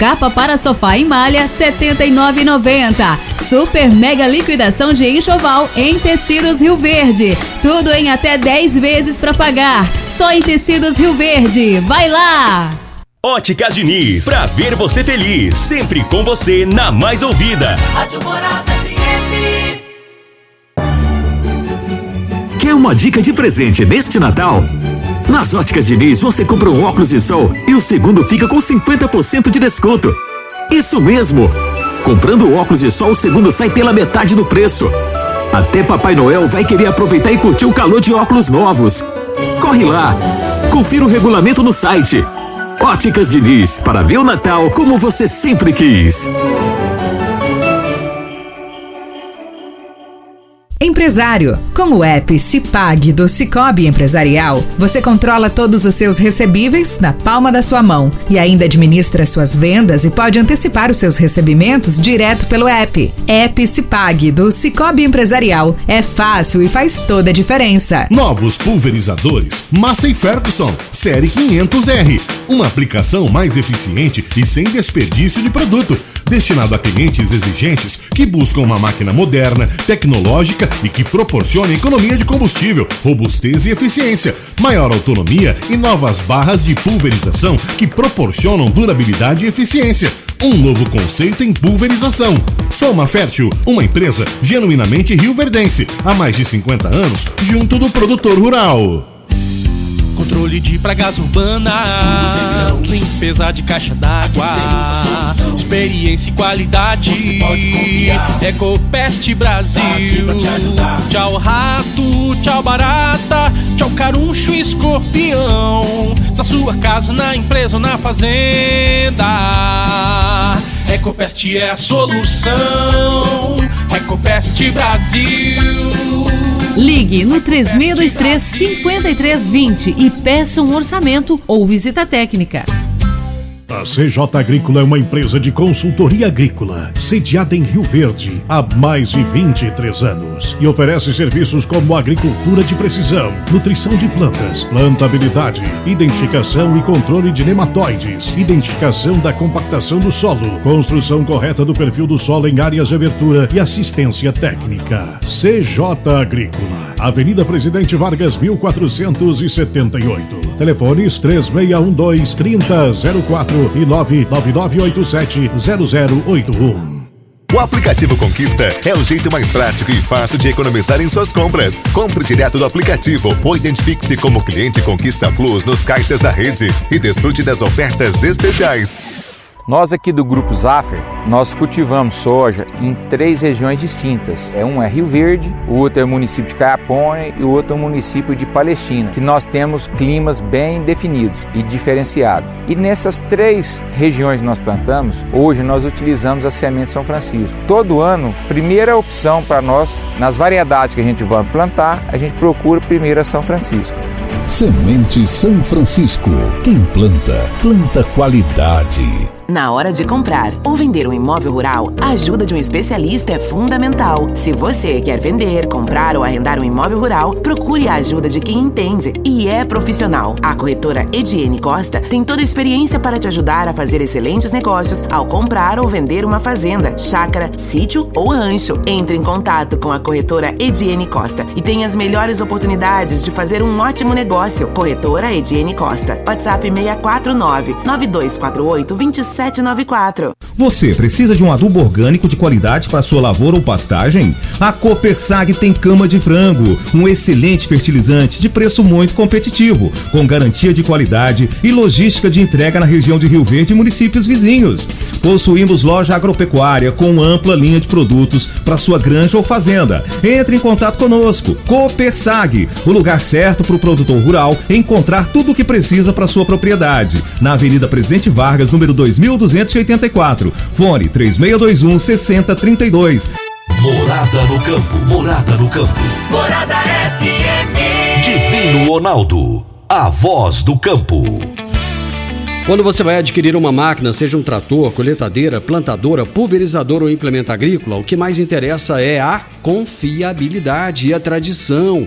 Capa para sofá em malha, R$ 79,90. Super mega liquidação de enxoval em tecidos Rio Verde. Tudo em até 10 vezes para pagar. Só em tecidos Rio Verde. Vai lá! Óticas Diniz, pra ver você feliz, sempre com você na mais ouvida. Rádio Morada FM. Quer uma dica de presente neste Natal? Nas óticas Diniz, você compra um óculos de sol e o segundo fica com 50% de desconto. Isso mesmo! Comprando óculos de sol, o segundo sai pela metade do preço. Até Papai Noel vai querer aproveitar e curtir o calor de óculos novos. Corre lá! Confira o regulamento no site. Óticas Diniz, para ver o Natal como você sempre quis. Empresário. Com o app Cipag do Cicobi Empresarial, você controla todos os seus recebíveis na palma da sua mão e ainda administra suas vendas e pode antecipar os seus recebimentos direto pelo app. App Cipag do Cicobi Empresarial. É fácil e faz toda a diferença. Novos pulverizadores Massey Ferguson Série 500R. Uma aplicação mais eficiente e sem desperdício de produto destinado a clientes exigentes que buscam uma máquina moderna, tecnológica e que proporcione economia de combustível, robustez e eficiência, maior autonomia e novas barras de pulverização que proporcionam durabilidade e eficiência. Um novo conceito em pulverização. Soma Fértil, uma empresa genuinamente rioverdense, há mais de 50 anos, junto do produtor rural. Controle de pragas urbanas, limpeza de caixa d'água, experiência e qualidade. Ecopest Brasil. Tchau rato, tchau barata, tchau caruncho e escorpião. Na sua casa, na empresa ou na fazenda. Ecopest é a solução. Ecopest Brasil. Ligue no 3623 5320 e peça um orçamento ou visita técnica. A CJ Agrícola é uma empresa de consultoria agrícola, sediada em Rio Verde há mais de 23 anos e oferece serviços como agricultura de precisão, nutrição de plantas, plantabilidade, identificação e controle de nematóides, identificação da compactação do solo, construção correta do perfil do solo em áreas de abertura e assistência técnica. CJ Agrícola, Avenida Presidente Vargas 1478. Telefones 3612 3004 e 999870081. O aplicativo Conquista é o jeito mais prático e fácil de economizar em suas compras. Compre direto do aplicativo ou identifique-se como cliente Conquista Plus nos caixas da rede e desfrute das ofertas especiais. Nós aqui do Grupo Zaffer, nós cultivamos soja em três regiões distintas. É um é Rio Verde, o outro é o município de Caiapônia e o outro é o município de Palestina, que nós temos climas bem definidos e diferenciados. E nessas três regiões que nós plantamos, hoje nós utilizamos a semente São Francisco. Todo ano, primeira opção para nós, nas variedades que a gente vai plantar, a gente procura primeiro a São Francisco. Semente São Francisco. Quem planta, planta qualidade. Na hora de comprar ou vender um imóvel rural, a ajuda de um especialista é fundamental. Se você quer vender, comprar ou arrendar um imóvel rural, procure a ajuda de quem entende e é profissional. A corretora Ediene Costa tem toda a experiência para te ajudar a fazer excelentes negócios ao comprar ou vender uma fazenda, chácara, sítio ou rancho. Entre em contato com a corretora Ediene Costa e tenha as melhores oportunidades de fazer um ótimo negócio. Corretora Ediene Costa. WhatsApp 649 9248 27 3794. Você precisa de um adubo orgânico de qualidade para sua lavoura ou pastagem? A Copersag tem cama de frango, um excelente fertilizante de preço muito competitivo, com garantia de qualidade e logística de entrega na região de Rio Verde e municípios vizinhos. Possuímos loja agropecuária com ampla linha de produtos para sua granja ou fazenda. Entre em contato conosco. Copersag, o lugar certo para o produtor rural encontrar tudo o que precisa para sua propriedade. Na Avenida Presidente Vargas, número 2000 1284. Fone 3621 6032. Morada no campo. Morada no campo. Morada FM. Divino Ronaldo. A voz do campo. Quando você vai adquirir uma máquina, seja um trator, coletadeira, plantadora, pulverizador ou implemento agrícola, o que mais interessa é a confiabilidade e a tradição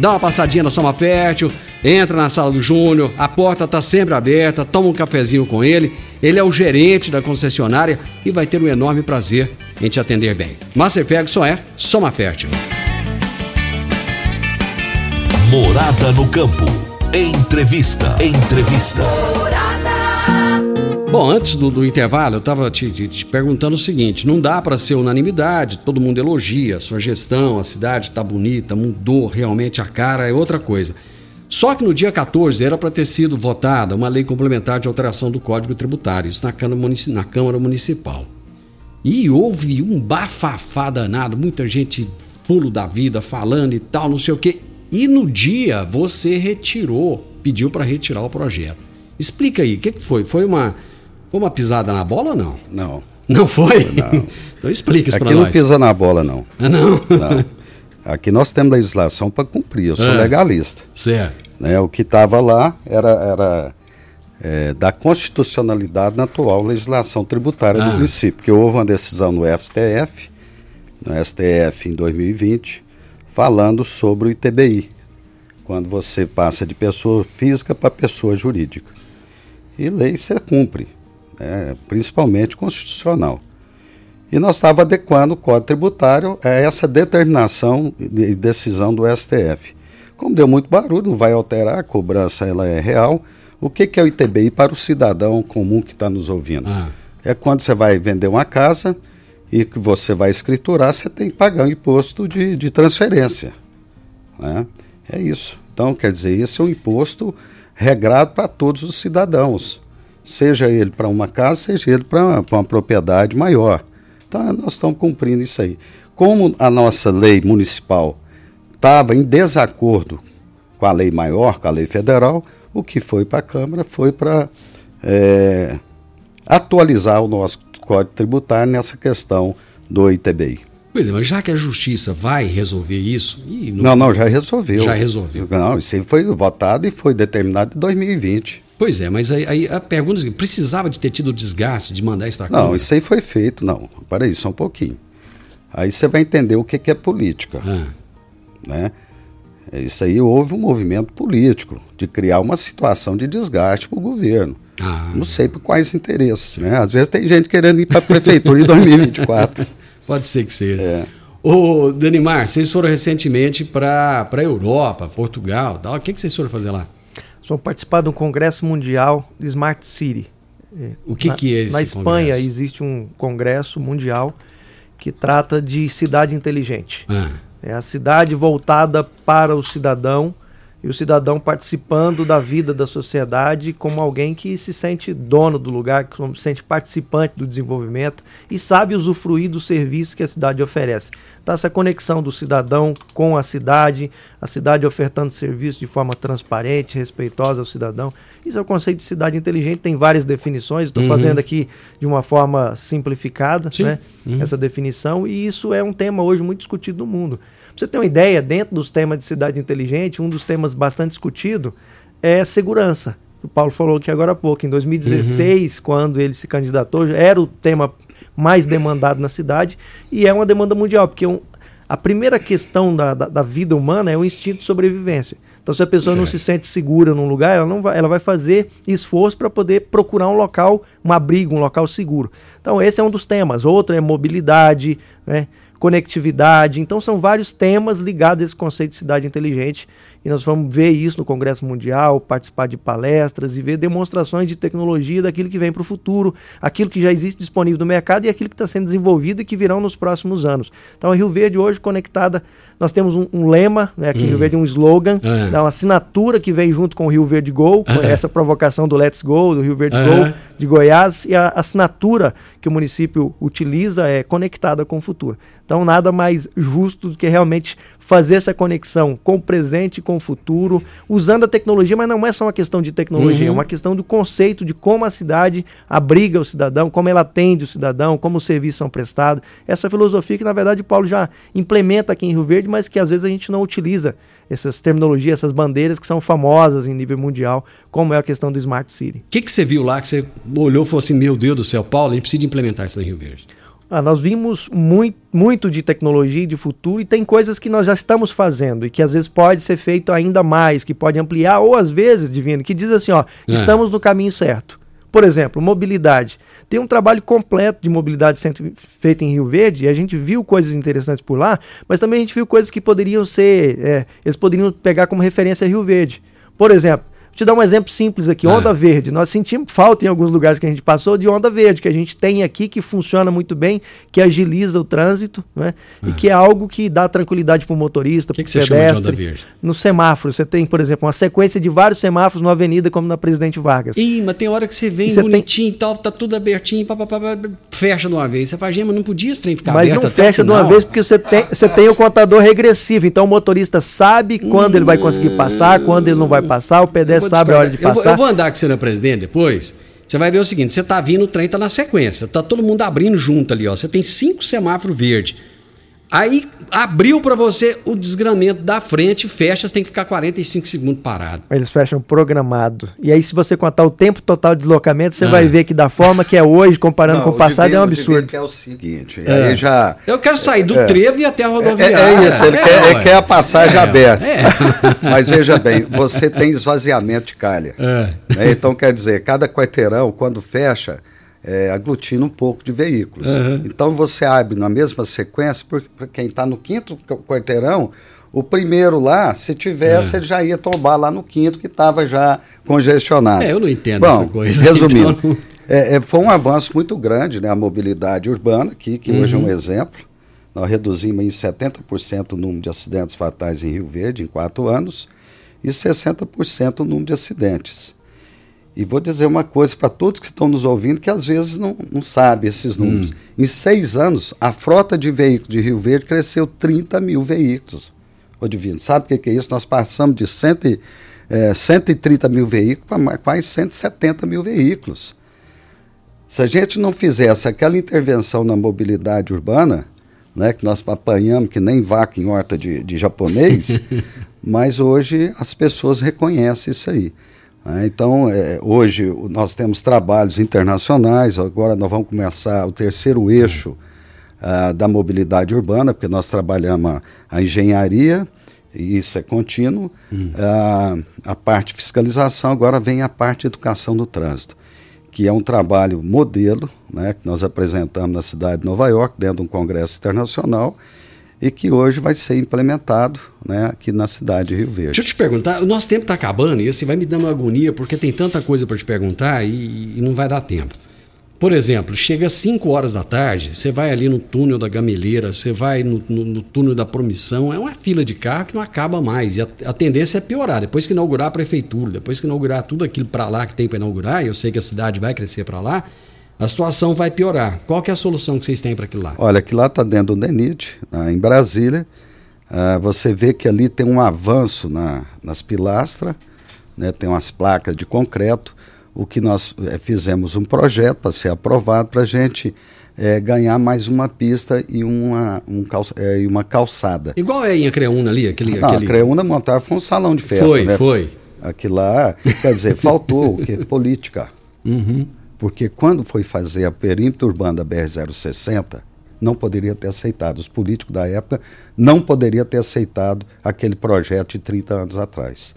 Dá uma passadinha na Soma Fértil, entra na sala do Júnior, a porta está sempre aberta, toma um cafezinho com ele. Ele é o gerente da concessionária e vai ter um enorme prazer em te atender bem. Márcia Ferguson é Soma Fértil. Morada no campo. Entrevista. Entrevista. Bom, antes do, do intervalo, eu estava te, te, te, perguntando o seguinte: não dá para ser unanimidade, todo mundo elogia a sua gestão, a cidade está bonita, mudou realmente a cara, é outra coisa. Só que no dia 14 era para ter sido votada uma lei complementar de alteração do Código Tributário, isso na Câmara, na Câmara Municipal. E houve um bafafá danado, muita gente pulo da vida falando e tal, não sei o quê. E no dia você retirou, pediu para retirar o projeto. Explica aí, o que, que foi? Foi uma, foi uma pisada na bola ou não? Não. Não foi? Não. então explica isso para nós. Aqui não pisa na bola, não. Ah, não? Não. Aqui nós temos legislação para cumprir, eu sou É. legalista. Certo. Né? O que estava lá era, era é, da constitucionalidade na atual legislação tributária Ah. do município, porque houve uma decisão no STF, no STF em 2020, falando sobre o ITBI, quando você passa de pessoa física para pessoa jurídica. E lei você cumpre, né? principalmente constitucional. E nós estávamos adequando o Código Tributário a essa determinação e decisão do STF. Como deu muito barulho, não vai alterar, a cobrança ela é real. O que, que é o ITBI para o cidadão comum que está nos ouvindo? É quando você vai vender uma casa e que você vai escriturar, você tem que pagar um imposto de, de transferência. Né? É isso. Então, quer dizer, esse é um imposto regrado para todos os cidadãos, seja ele para uma casa, seja ele para uma propriedade maior. Então, nós estamos cumprindo isso aí. Como a nossa lei municipal estava em desacordo com a lei maior, com a lei federal, o que foi para a Câmara foi para é, atualizar o nosso Código Tributário nessa questão do ITBI. Pois é, mas já que a justiça vai resolver isso. ih, Não, não, já resolveu. Já resolveu. Não, isso aí foi votado e foi determinado em 2020. Pois é, mas aí, aí a pergunta é: precisava de ter tido o desgaste de mandar isso para Não, isso aí foi feito. Não, para só um pouquinho. Aí você vai entender o que, que é política. Né? É, Isso aí houve um movimento político de criar uma situação de desgaste para o governo. Não sei por quais interesses. Né? Às vezes tem gente querendo ir para a prefeitura em 2024. Pode ser que seja. Ô, Danimar, vocês foram recentemente para a Europa, Portugal tal. O que, que vocês foram fazer lá? Vamos participar de um congresso mundial de Smart City. É, O que na, que é esse Na Espanha congresso? existe um congresso mundial que trata de cidade inteligente. Ah. É a cidade voltada para o cidadão e o cidadão participando da vida da sociedade como alguém que se sente dono do lugar, que se sente participante do desenvolvimento e sabe usufruir do serviço que a cidade oferece. Então, essa conexão do cidadão com a cidade, a cidade ofertando serviço de forma transparente, respeitosa ao cidadão. Isso é o conceito de cidade inteligente, tem várias definições, estou Uhum. fazendo aqui de uma forma simplificada Sim. né, Uhum. essa definição, e isso é um tema hoje muito discutido no mundo. Pra você ter uma ideia, dentro dos temas de cidade inteligente, um dos temas bastante discutido é segurança. O Paulo falou aqui agora há pouco, em 2016, quando ele se candidatou, era o tema mais demandado na cidade e é uma demanda mundial, porque um- a primeira questão da, da, da vida humana é o instinto de sobrevivência. Então, se a pessoa não se sente segura num lugar, ela, não vai, ela vai fazer esforço para poder procurar um local, um abrigo, um local seguro. Então, esse é um dos temas. Outro é mobilidade, né, conectividade. Então, são vários temas ligados a esse conceito de cidade inteligente. E nós vamos ver isso no Congresso Mundial, participar de palestras e ver demonstrações de tecnologia daquilo que vem para o futuro, aquilo que já existe disponível no mercado e aquilo que está sendo desenvolvido e que virão nos próximos anos. Então, a Rio Verde hoje conectada, nós temos um, um lema, né, aqui em Hum. Rio Verde um slogan, É. uma assinatura que vem junto com o Rio Verde Go, com É. essa provocação do Let's Go, do Rio Verde É. Go de Goiás, e a assinatura que o município utiliza é conectada com o futuro. Então, nada mais justo do que realmente fazer essa conexão com o presente e com o futuro, usando a tecnologia, mas não é só uma questão de tecnologia, é Uhum. uma questão do conceito de como a cidade abriga o cidadão, como ela atende o cidadão, como os serviços são prestados. Essa filosofia que, na verdade, o Paulo já implementa aqui em Rio Verde, mas que às vezes a gente não utiliza essas terminologias, essas bandeiras que são famosas em nível mundial, como é a questão do Smart City. O que, que você viu lá que você olhou e falou assim: meu Deus do céu, Paulo, a gente precisa implementar isso na Rio Verde? Ah, nós vimos muito, muito de tecnologia e de futuro e tem coisas que nós já estamos fazendo e que às vezes pode ser feito ainda mais, que pode ampliar, ou às vezes, Divino, que diz assim, ó, É. estamos no caminho certo. Por exemplo, mobilidade. Tem um trabalho completo de mobilidade sendo feito em Rio Verde e a gente viu coisas interessantes por lá, mas também a gente viu coisas que poderiam ser, é, eles poderiam pegar como referência Rio Verde. Por exemplo, te dar um exemplo simples aqui, onda verde. Nós sentimos falta em alguns lugares que a gente passou de onda verde, que a gente tem aqui que funciona muito bem, que agiliza o trânsito, né? E que é algo que dá tranquilidade para o motorista, para o que você chama de pedestre. onda verde? No semáforo, você tem, por exemplo, uma sequência de vários semáforos numa avenida, como na Presidente Vargas. Ih, mas tem hora que você vem E tem- bonitinho e tal, tá tudo abertinho, pá, pá, pá, fecha de uma vez. Você fala, gente, mas não podia esse trem ficar Mas aberto não até o fecha de uma final?" vez porque você tem, você tem o contador regressivo. Então o motorista sabe quando ele vai conseguir passar, quando ele não vai passar, o pedestre sabe a hora de discordar. eu, vou, passar. eu vou andar com você na presidente depois. Você vai ver o seguinte: você tá vindo, o trem tá na sequência. Tá todo mundo abrindo junto ali, ó. Você tem cinco semáforos verdes. Aí abriu para você o desgramento da frente, fecha, você tem que ficar 45 segundos parado. Eles fecham programado. E aí, se você contar o tempo total de deslocamento, você Ah. vai ver que da forma que é hoje, comparando Não, com o passado, de é um absurdo. que é o seguinte, É. aí já... Eu quero sair do É. trevo e até a É, rodoviária. é isso, ele, quer, ele quer a passagem É, aberta. é. Mas veja bem, você tem esvaziamento de calha. É. Né? Então, quer dizer, cada quarteirão, quando fecha, é, aglutina um pouco de veículos. Uhum. Então, você abre na mesma sequência, porque pra quem está no quinto qu- quarteirão, o primeiro lá, se tivesse, É. ele já ia tombar lá no quinto, que estava já congestionado. É, eu não entendo Bom, essa coisa. Resumindo, então- é, é, foi um avanço muito grande, né, a mobilidade urbana aqui, que hoje é um Uhum. exemplo. Nós reduzimos em 70% o número de acidentes fatais em Rio Verde em quatro anos e 60% o número de acidentes. E vou dizer uma coisa para todos que estão nos ouvindo que às vezes não, não sabem esses números. Em seis anos, a frota de veículos de Rio Verde cresceu 30 mil veículos. Ô Divino, sabe o que, que é isso? Nós passamos de cento e, eh, 130 mil veículos para quase 170 mil veículos. Se a gente não fizesse aquela intervenção na mobilidade urbana, né, que nós apanhamos que nem vaca em horta de, de japonês, mas hoje as pessoas reconhecem isso aí. Né? então, é, hoje nós temos trabalhos internacionais, agora nós vamos começar o terceiro eixo ah, da mobilidade urbana, porque nós trabalhamos a, engenharia, e isso é contínuo, ah, a parte fiscalização, agora vem a parte educação do trânsito que é um trabalho modelo, né, que nós apresentamos na cidade de Nova York, dentro de um congresso internacional, e que hoje vai ser implementado né, aqui na cidade de Rio Verde. Deixa eu te perguntar, o nosso tempo está acabando e assim vai me dando agonia porque tem tanta coisa para te perguntar e, e não vai dar tempo. Por exemplo, chega às 5 horas da tarde, você vai ali no túnel da Gameleira, você vai no, no- no túnel da Promissão, é uma fila de carro que não acaba mais. E a, a tendência é piorar. Depois que inaugurar a prefeitura, depois que inaugurar tudo aquilo para lá que tem para inaugurar, e eu sei que a cidade vai crescer para lá, a situação vai piorar. Qual que é a solução que vocês têm para aquilo lá? Olha, que lá está dentro do DENIT, ah, em Brasília. Ah, você vê que ali tem um avanço na, nas pilastras, né, tem umas placas de concreto. O que nós eh, fizemos um projeto para ser aprovado para a gente eh, ganhar mais uma pista e uma, um calça- e uma calçada. Igual é em Acreúna ali, aquele. Não, aquele... a Creúna montar foi um salão de festa. Foi, né? foi. Aqui lá, quer dizer, faltou o que? Política. Uhum. Porque quando foi fazer a perímetro urbano da BR-060, não poderia ter aceitado. Os políticos da época não poderiam ter aceitado aquele projeto de 30 anos atrás.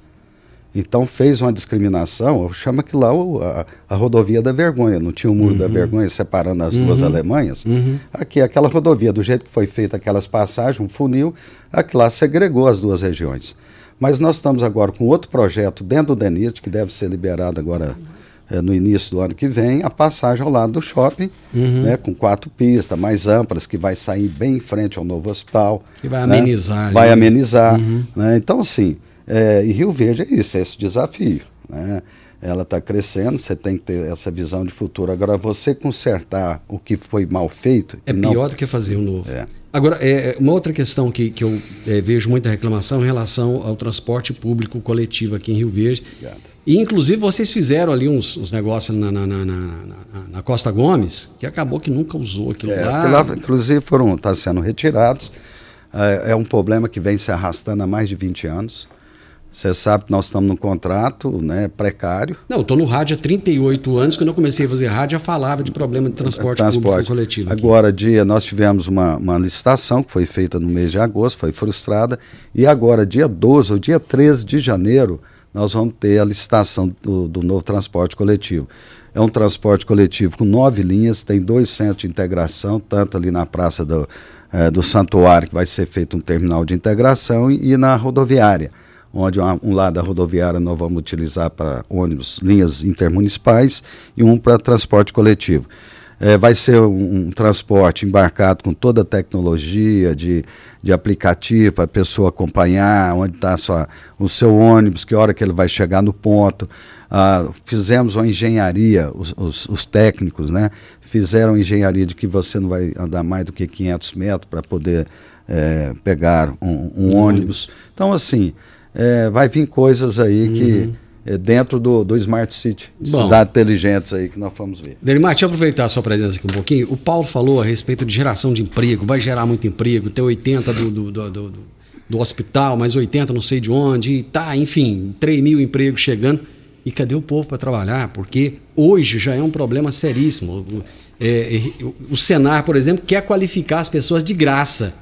Então fez uma discriminação, chama que lá a, a rodovia da vergonha, não tinha o muro da vergonha separando as duas Uhum. Alemanhas? Uhum. Aqui, aquela rodovia, do jeito que foi feita aquelas passagens, um funil, aqui lá segregou as duas regiões. Mas nós estamos agora com outro projeto dentro do DENIT, que deve ser liberado agora eh, no início do ano que vem, a passagem ao lado do shopping, Uhum. né, com quatro pistas mais amplas, que vai sair bem em frente ao novo hospital. Que vai né? amenizar ali. Vai amenizar. Uhum. né? Então, assim, é, e Rio Verde é isso, é esse desafio. Né? Ela está crescendo, você tem que ter essa visão de futuro. Agora, você consertar o que foi mal feito. É e não- pior do que fazer o novo. É. Agora, é, uma outra questão que, que eu é, vejo muita reclamação em relação ao transporte público coletivo aqui em Rio Verde. E, inclusive, vocês fizeram ali uns, uns negócios na, na, na- na- Costa Gomes, que acabou que nunca usou aquilo É, lá, inclusive, foram tá sendo retirados. É, é um problema que vem se arrastando há mais de 20 anos. Você sabe que nós estamos num contrato né, precário. Não, eu estou no rádio há 38 anos. Quando eu comecei a fazer rádio, já falava de problema de transporte, público coletivo. aqui. Agora, dia, nós tivemos uma, uma licitação que foi feita no mês de agosto, foi frustrada. E agora, dia 12 ou dia 13 de janeiro, nós vamos ter a licitação do, do novo transporte coletivo. É um transporte coletivo com nove linhas, tem dois centros de integração, tanto ali na Praça do, eh, do Santuário, que vai ser feito um terminal de integração, e, e na rodoviária, onde um lado da rodoviária nós vamos utilizar para ônibus, linhas intermunicipais, e um para transporte coletivo. É, vai ser um, um transporte embarcado com toda a tecnologia de, de aplicativo para a pessoa acompanhar onde está o seu ônibus, que hora que ele vai chegar no ponto. Ah, fizemos uma engenharia, os, os- os técnicos né, fizeram engenharia de que você não vai andar mais do que 500 metros para poder é, pegar um, um ônibus. Então, assim, é, vai vir coisas aí que, é, dentro do, do Smart City, Bom. cidades inteligentes aí que nós vamos ver. Delimar, deixa eu aproveitar a sua presença aqui um pouquinho. O Paulo falou a respeito de geração de emprego, vai gerar muito emprego, tem 80 do, do, do, do, do hospital, mais 80 não sei de onde, e tá, enfim, 3 mil empregos chegando. E cadê o povo para trabalhar? Porque hoje já é um problema seríssimo. É, é, o Senar, por exemplo, quer qualificar as pessoas de graça.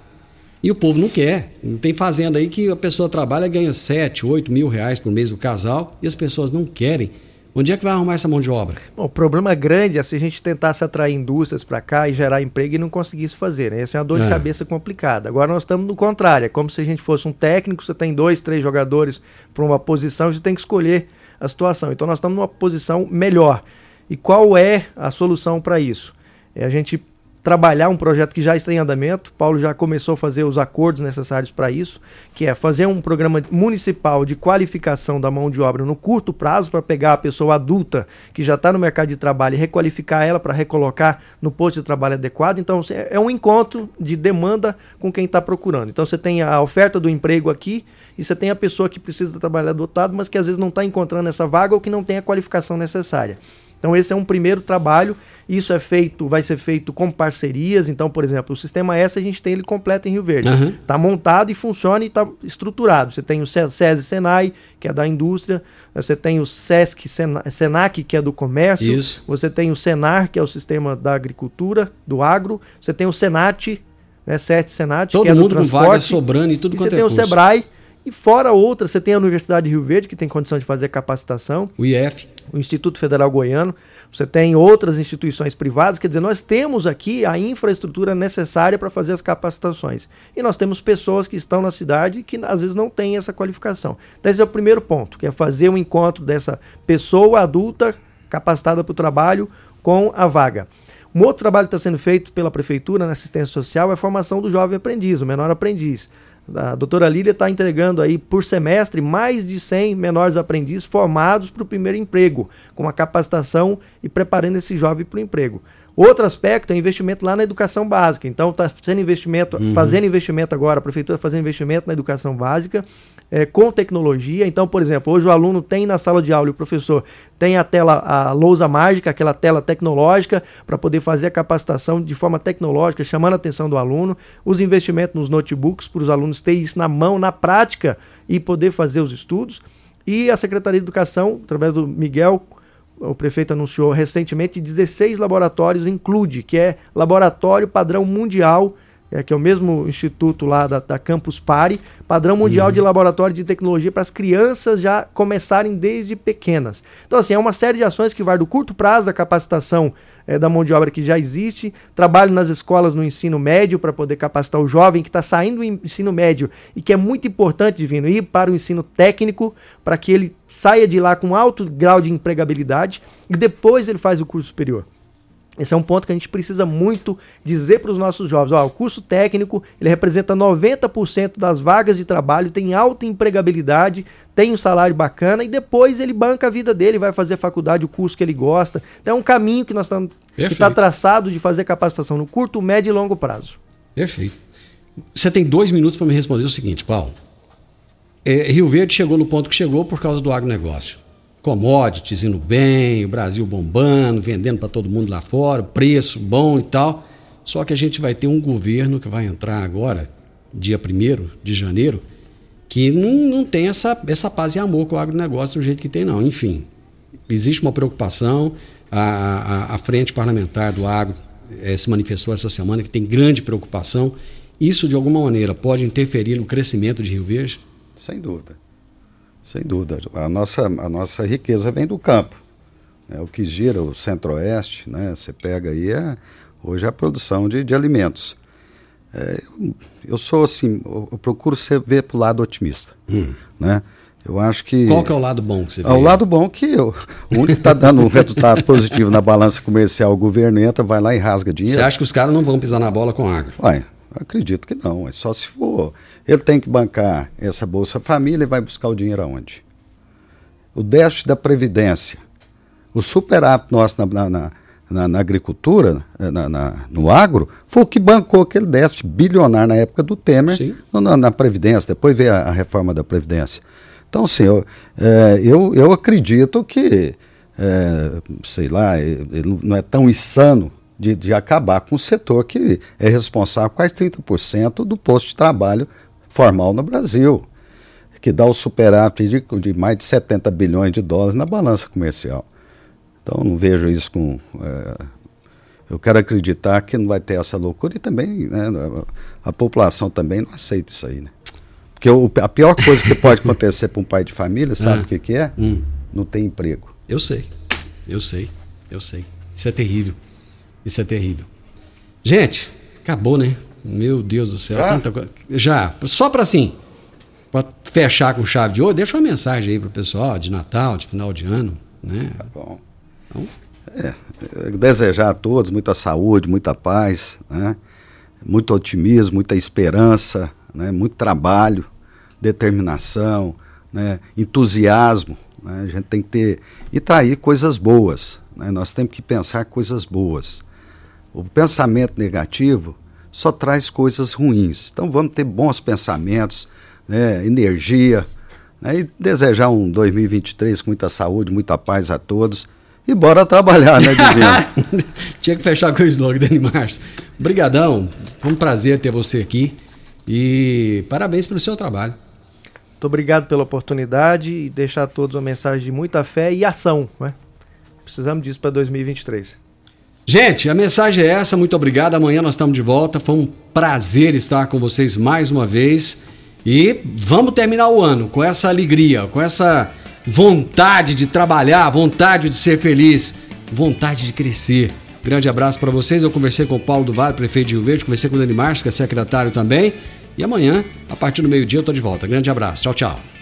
E o povo não quer. Tem fazenda aí que a pessoa trabalha e ganha 7, 8 mil reais por mês o casal e as pessoas não querem. Onde é que vai arrumar essa mão de obra? Bom, o problema grande é se a gente tentasse atrair indústrias para cá e gerar emprego e não conseguisse fazer. Né? Essa é uma dor de É. cabeça complicada. Agora nós estamos no contrário. É como se a gente fosse um técnico, você tem dois, três jogadores para uma posição e você tem que escolher a situação. Então nós estamos numa posição melhor. E qual é a solução para isso? É a gente trabalhar um projeto que já está em andamento. Paulo já começou a fazer os acordos necessários para isso, que é fazer um programa municipal de qualificação da mão de obra no curto prazo para pegar a pessoa adulta que já está no mercado de trabalho e requalificar ela para recolocar no posto de trabalho adequado. Então é um encontro de demanda com quem está procurando. Então você tem a oferta do emprego aqui e você tem a pessoa que precisa trabalhar dotado, mas que às vezes não está encontrando essa vaga ou que não tem a qualificação necessária. Então esse é um primeiro trabalho. Isso é feito, vai ser feito com parcerias. Então, por exemplo, o sistema S a gente tem ele completo em Rio Verde. Está montado e funciona e está estruturado. Você tem o Se- SESI Senai, que é da indústria. Você tem o SESC Sena- Senac, que é do comércio. Isso. Você tem o Senar, que é o sistema da agricultura, do agro. Você tem o Senat, né, SET Senat, Todo que é do mundo com transporte. vaga sobrando e tudo e quanto você é tem o curso. Sebrae. E fora outras, você tem a Universidade de Rio Verde, que tem condição de fazer capacitação O IF. O Instituto Federal Goiano, você tem outras instituições privadas, quer dizer, nós temos aqui a infraestrutura necessária para fazer as capacitações. E nós temos pessoas que estão na cidade que às vezes não têm essa qualificação. Então esse é o primeiro ponto, que é fazer o encontro dessa pessoa adulta capacitada para o trabalho com a vaga. Um outro trabalho que está sendo feito pela prefeitura na assistência social é a formação do jovem aprendiz, o menor aprendiz. A doutora Lília está entregando aí por semestre mais de 100 menores aprendizes formados para o primeiro emprego, com uma capacitação e preparando esse jovem para o emprego. Outro aspecto é investimento lá na educação básica. Então está sendo investimento, Uhum. fazendo investimento agora, a prefeitura tá fazendo investimento na educação básica eh, com tecnologia. Então, por exemplo, hoje o aluno tem na sala de aula e o professor tem a tela, a lousa mágica, aquela tela tecnológica, para poder fazer a capacitação de forma tecnológica, chamando a atenção do aluno, os investimentos nos notebooks para os alunos terem isso na mão, na prática e poder fazer os estudos. E a Secretaria de Educação, através do Miguel, o prefeito anunciou recentemente 16 laboratórios include, que é laboratório padrão mundial, é, que é o mesmo instituto lá da, da Campus Party, padrão mundial de laboratório de tecnologia para as crianças já começarem desde pequenas. Então, assim, é uma série de ações que vai do curto prazo da capacitação eh, da mão de obra que já existe, trabalho nas escolas no ensino médio para poder capacitar o jovem que está saindo do ensino médio e que é muito importante, Divino, ir para o ensino técnico para que ele saia de lá com alto grau de empregabilidade e depois ele faz o curso superior. Esse é um ponto que a gente precisa muito dizer para os nossos jovens. Ó, o curso técnico ele representa 90% das vagas de trabalho, tem alta empregabilidade, tem um salário bacana e depois ele banca a vida dele, vai fazer faculdade, o curso que ele gosta. Então é um caminho que nós estamos está traçado de fazer capacitação no curto, médio e longo prazo. Perfeito. Você tem dois minutos para me responder o seguinte, Paulo. É, Rio Verde chegou no ponto que chegou por causa do agronegócio. Commodities indo bem, o Brasil bombando, vendendo para todo mundo lá fora, preço bom e tal. Só que a gente vai ter um governo que vai entrar agora, dia 1 de janeiro, que não, não tem essa, essa paz e amor com o agronegócio do jeito que tem, não. Enfim, existe uma preocupação. A, a, a frente parlamentar do agro eh, se manifestou essa semana que tem grande preocupação. Isso, de alguma maneira, pode interferir no crescimento de Rio Verde? Sem dúvida. Sem dúvida. A nossa, a nossa riqueza vem do campo. É o que gira o centro-oeste, né? Você pega aí a, hoje a produção de, de alimentos. É, eu, sou assim, eu, eu procuro ser, ver para o lado otimista. Né? Eu acho que. Qual que é o lado bom que você vê? É o lado bom que eu, o único que está dando um resultado positivo na balança comercial, o governo entra, vai lá e rasga dinheiro. Você acha que os caras não vão pisar na bola com agro? Ué, acredito que não. É só se for. Ele tem que bancar essa Bolsa Família e vai buscar o dinheiro aonde? O déficit da Previdência. O superávit nosso na, na, na, na agricultura, na, na, no agro, foi o que bancou aquele déficit bilionário na época do Temer na, na Previdência. Depois veio a, a reforma da Previdência. Então, assim, eu, é, eu, eu acredito que, é, sei lá, ele não é tão insano de, de acabar com o setor que é responsável por quase 30% do posto de trabalho formal no Brasil, que dá o superávit de, de mais de 70 bilhões de dólares na balança comercial. Então, não vejo isso com. É, eu quero acreditar que não vai ter essa loucura e também né, a, população também não aceita isso aí. Né? Porque o, a pior coisa que pode acontecer para um pai de família, sabe ah. o que, que é? Hum. Não tem emprego. Eu sei, eu sei, eu sei. Isso é terrível. Isso é terrível. Gente, acabou, né? Meu Deus do céu. Já? Tanta... Já. Só para assim, para fechar com chave de ouro, deixa uma mensagem aí pro pessoal de Natal, de final de ano, né? Tá bom. Então, é, desejar a todos muita saúde, muita paz, né? muito otimismo, muita esperança, né? muito trabalho, determinação, né? entusiasmo. Né? A gente tem que ter. E trair coisas boas. Né? Nós temos que pensar coisas boas. O pensamento negativo só traz coisas ruins. Então vamos ter bons pensamentos, né? energia. Né? E desejar um 2023 com muita saúde, muita paz a todos. E bora trabalhar, né, Divino? Tinha que fechar com o slogan, Dani Márcio. Obrigadão. Foi um prazer ter você aqui. E parabéns pelo seu trabalho. Muito obrigado pela oportunidade e deixar a todos uma mensagem de muita fé e ação. Né? Precisamos disso para 2023. Gente, a mensagem é essa. Muito obrigado. Amanhã nós estamos de volta. Foi um prazer estar com vocês mais uma vez. E vamos terminar o ano com essa alegria, com essa vontade de trabalhar, vontade de ser feliz, vontade de crescer. Grande abraço para vocês. Eu conversei com o Paulo do Vale, prefeito de Rio Verde, conversei com o Dani Marques, que é secretário também. E amanhã, a partir do meio-dia, eu estou de volta. Grande abraço. Tchau, tchau.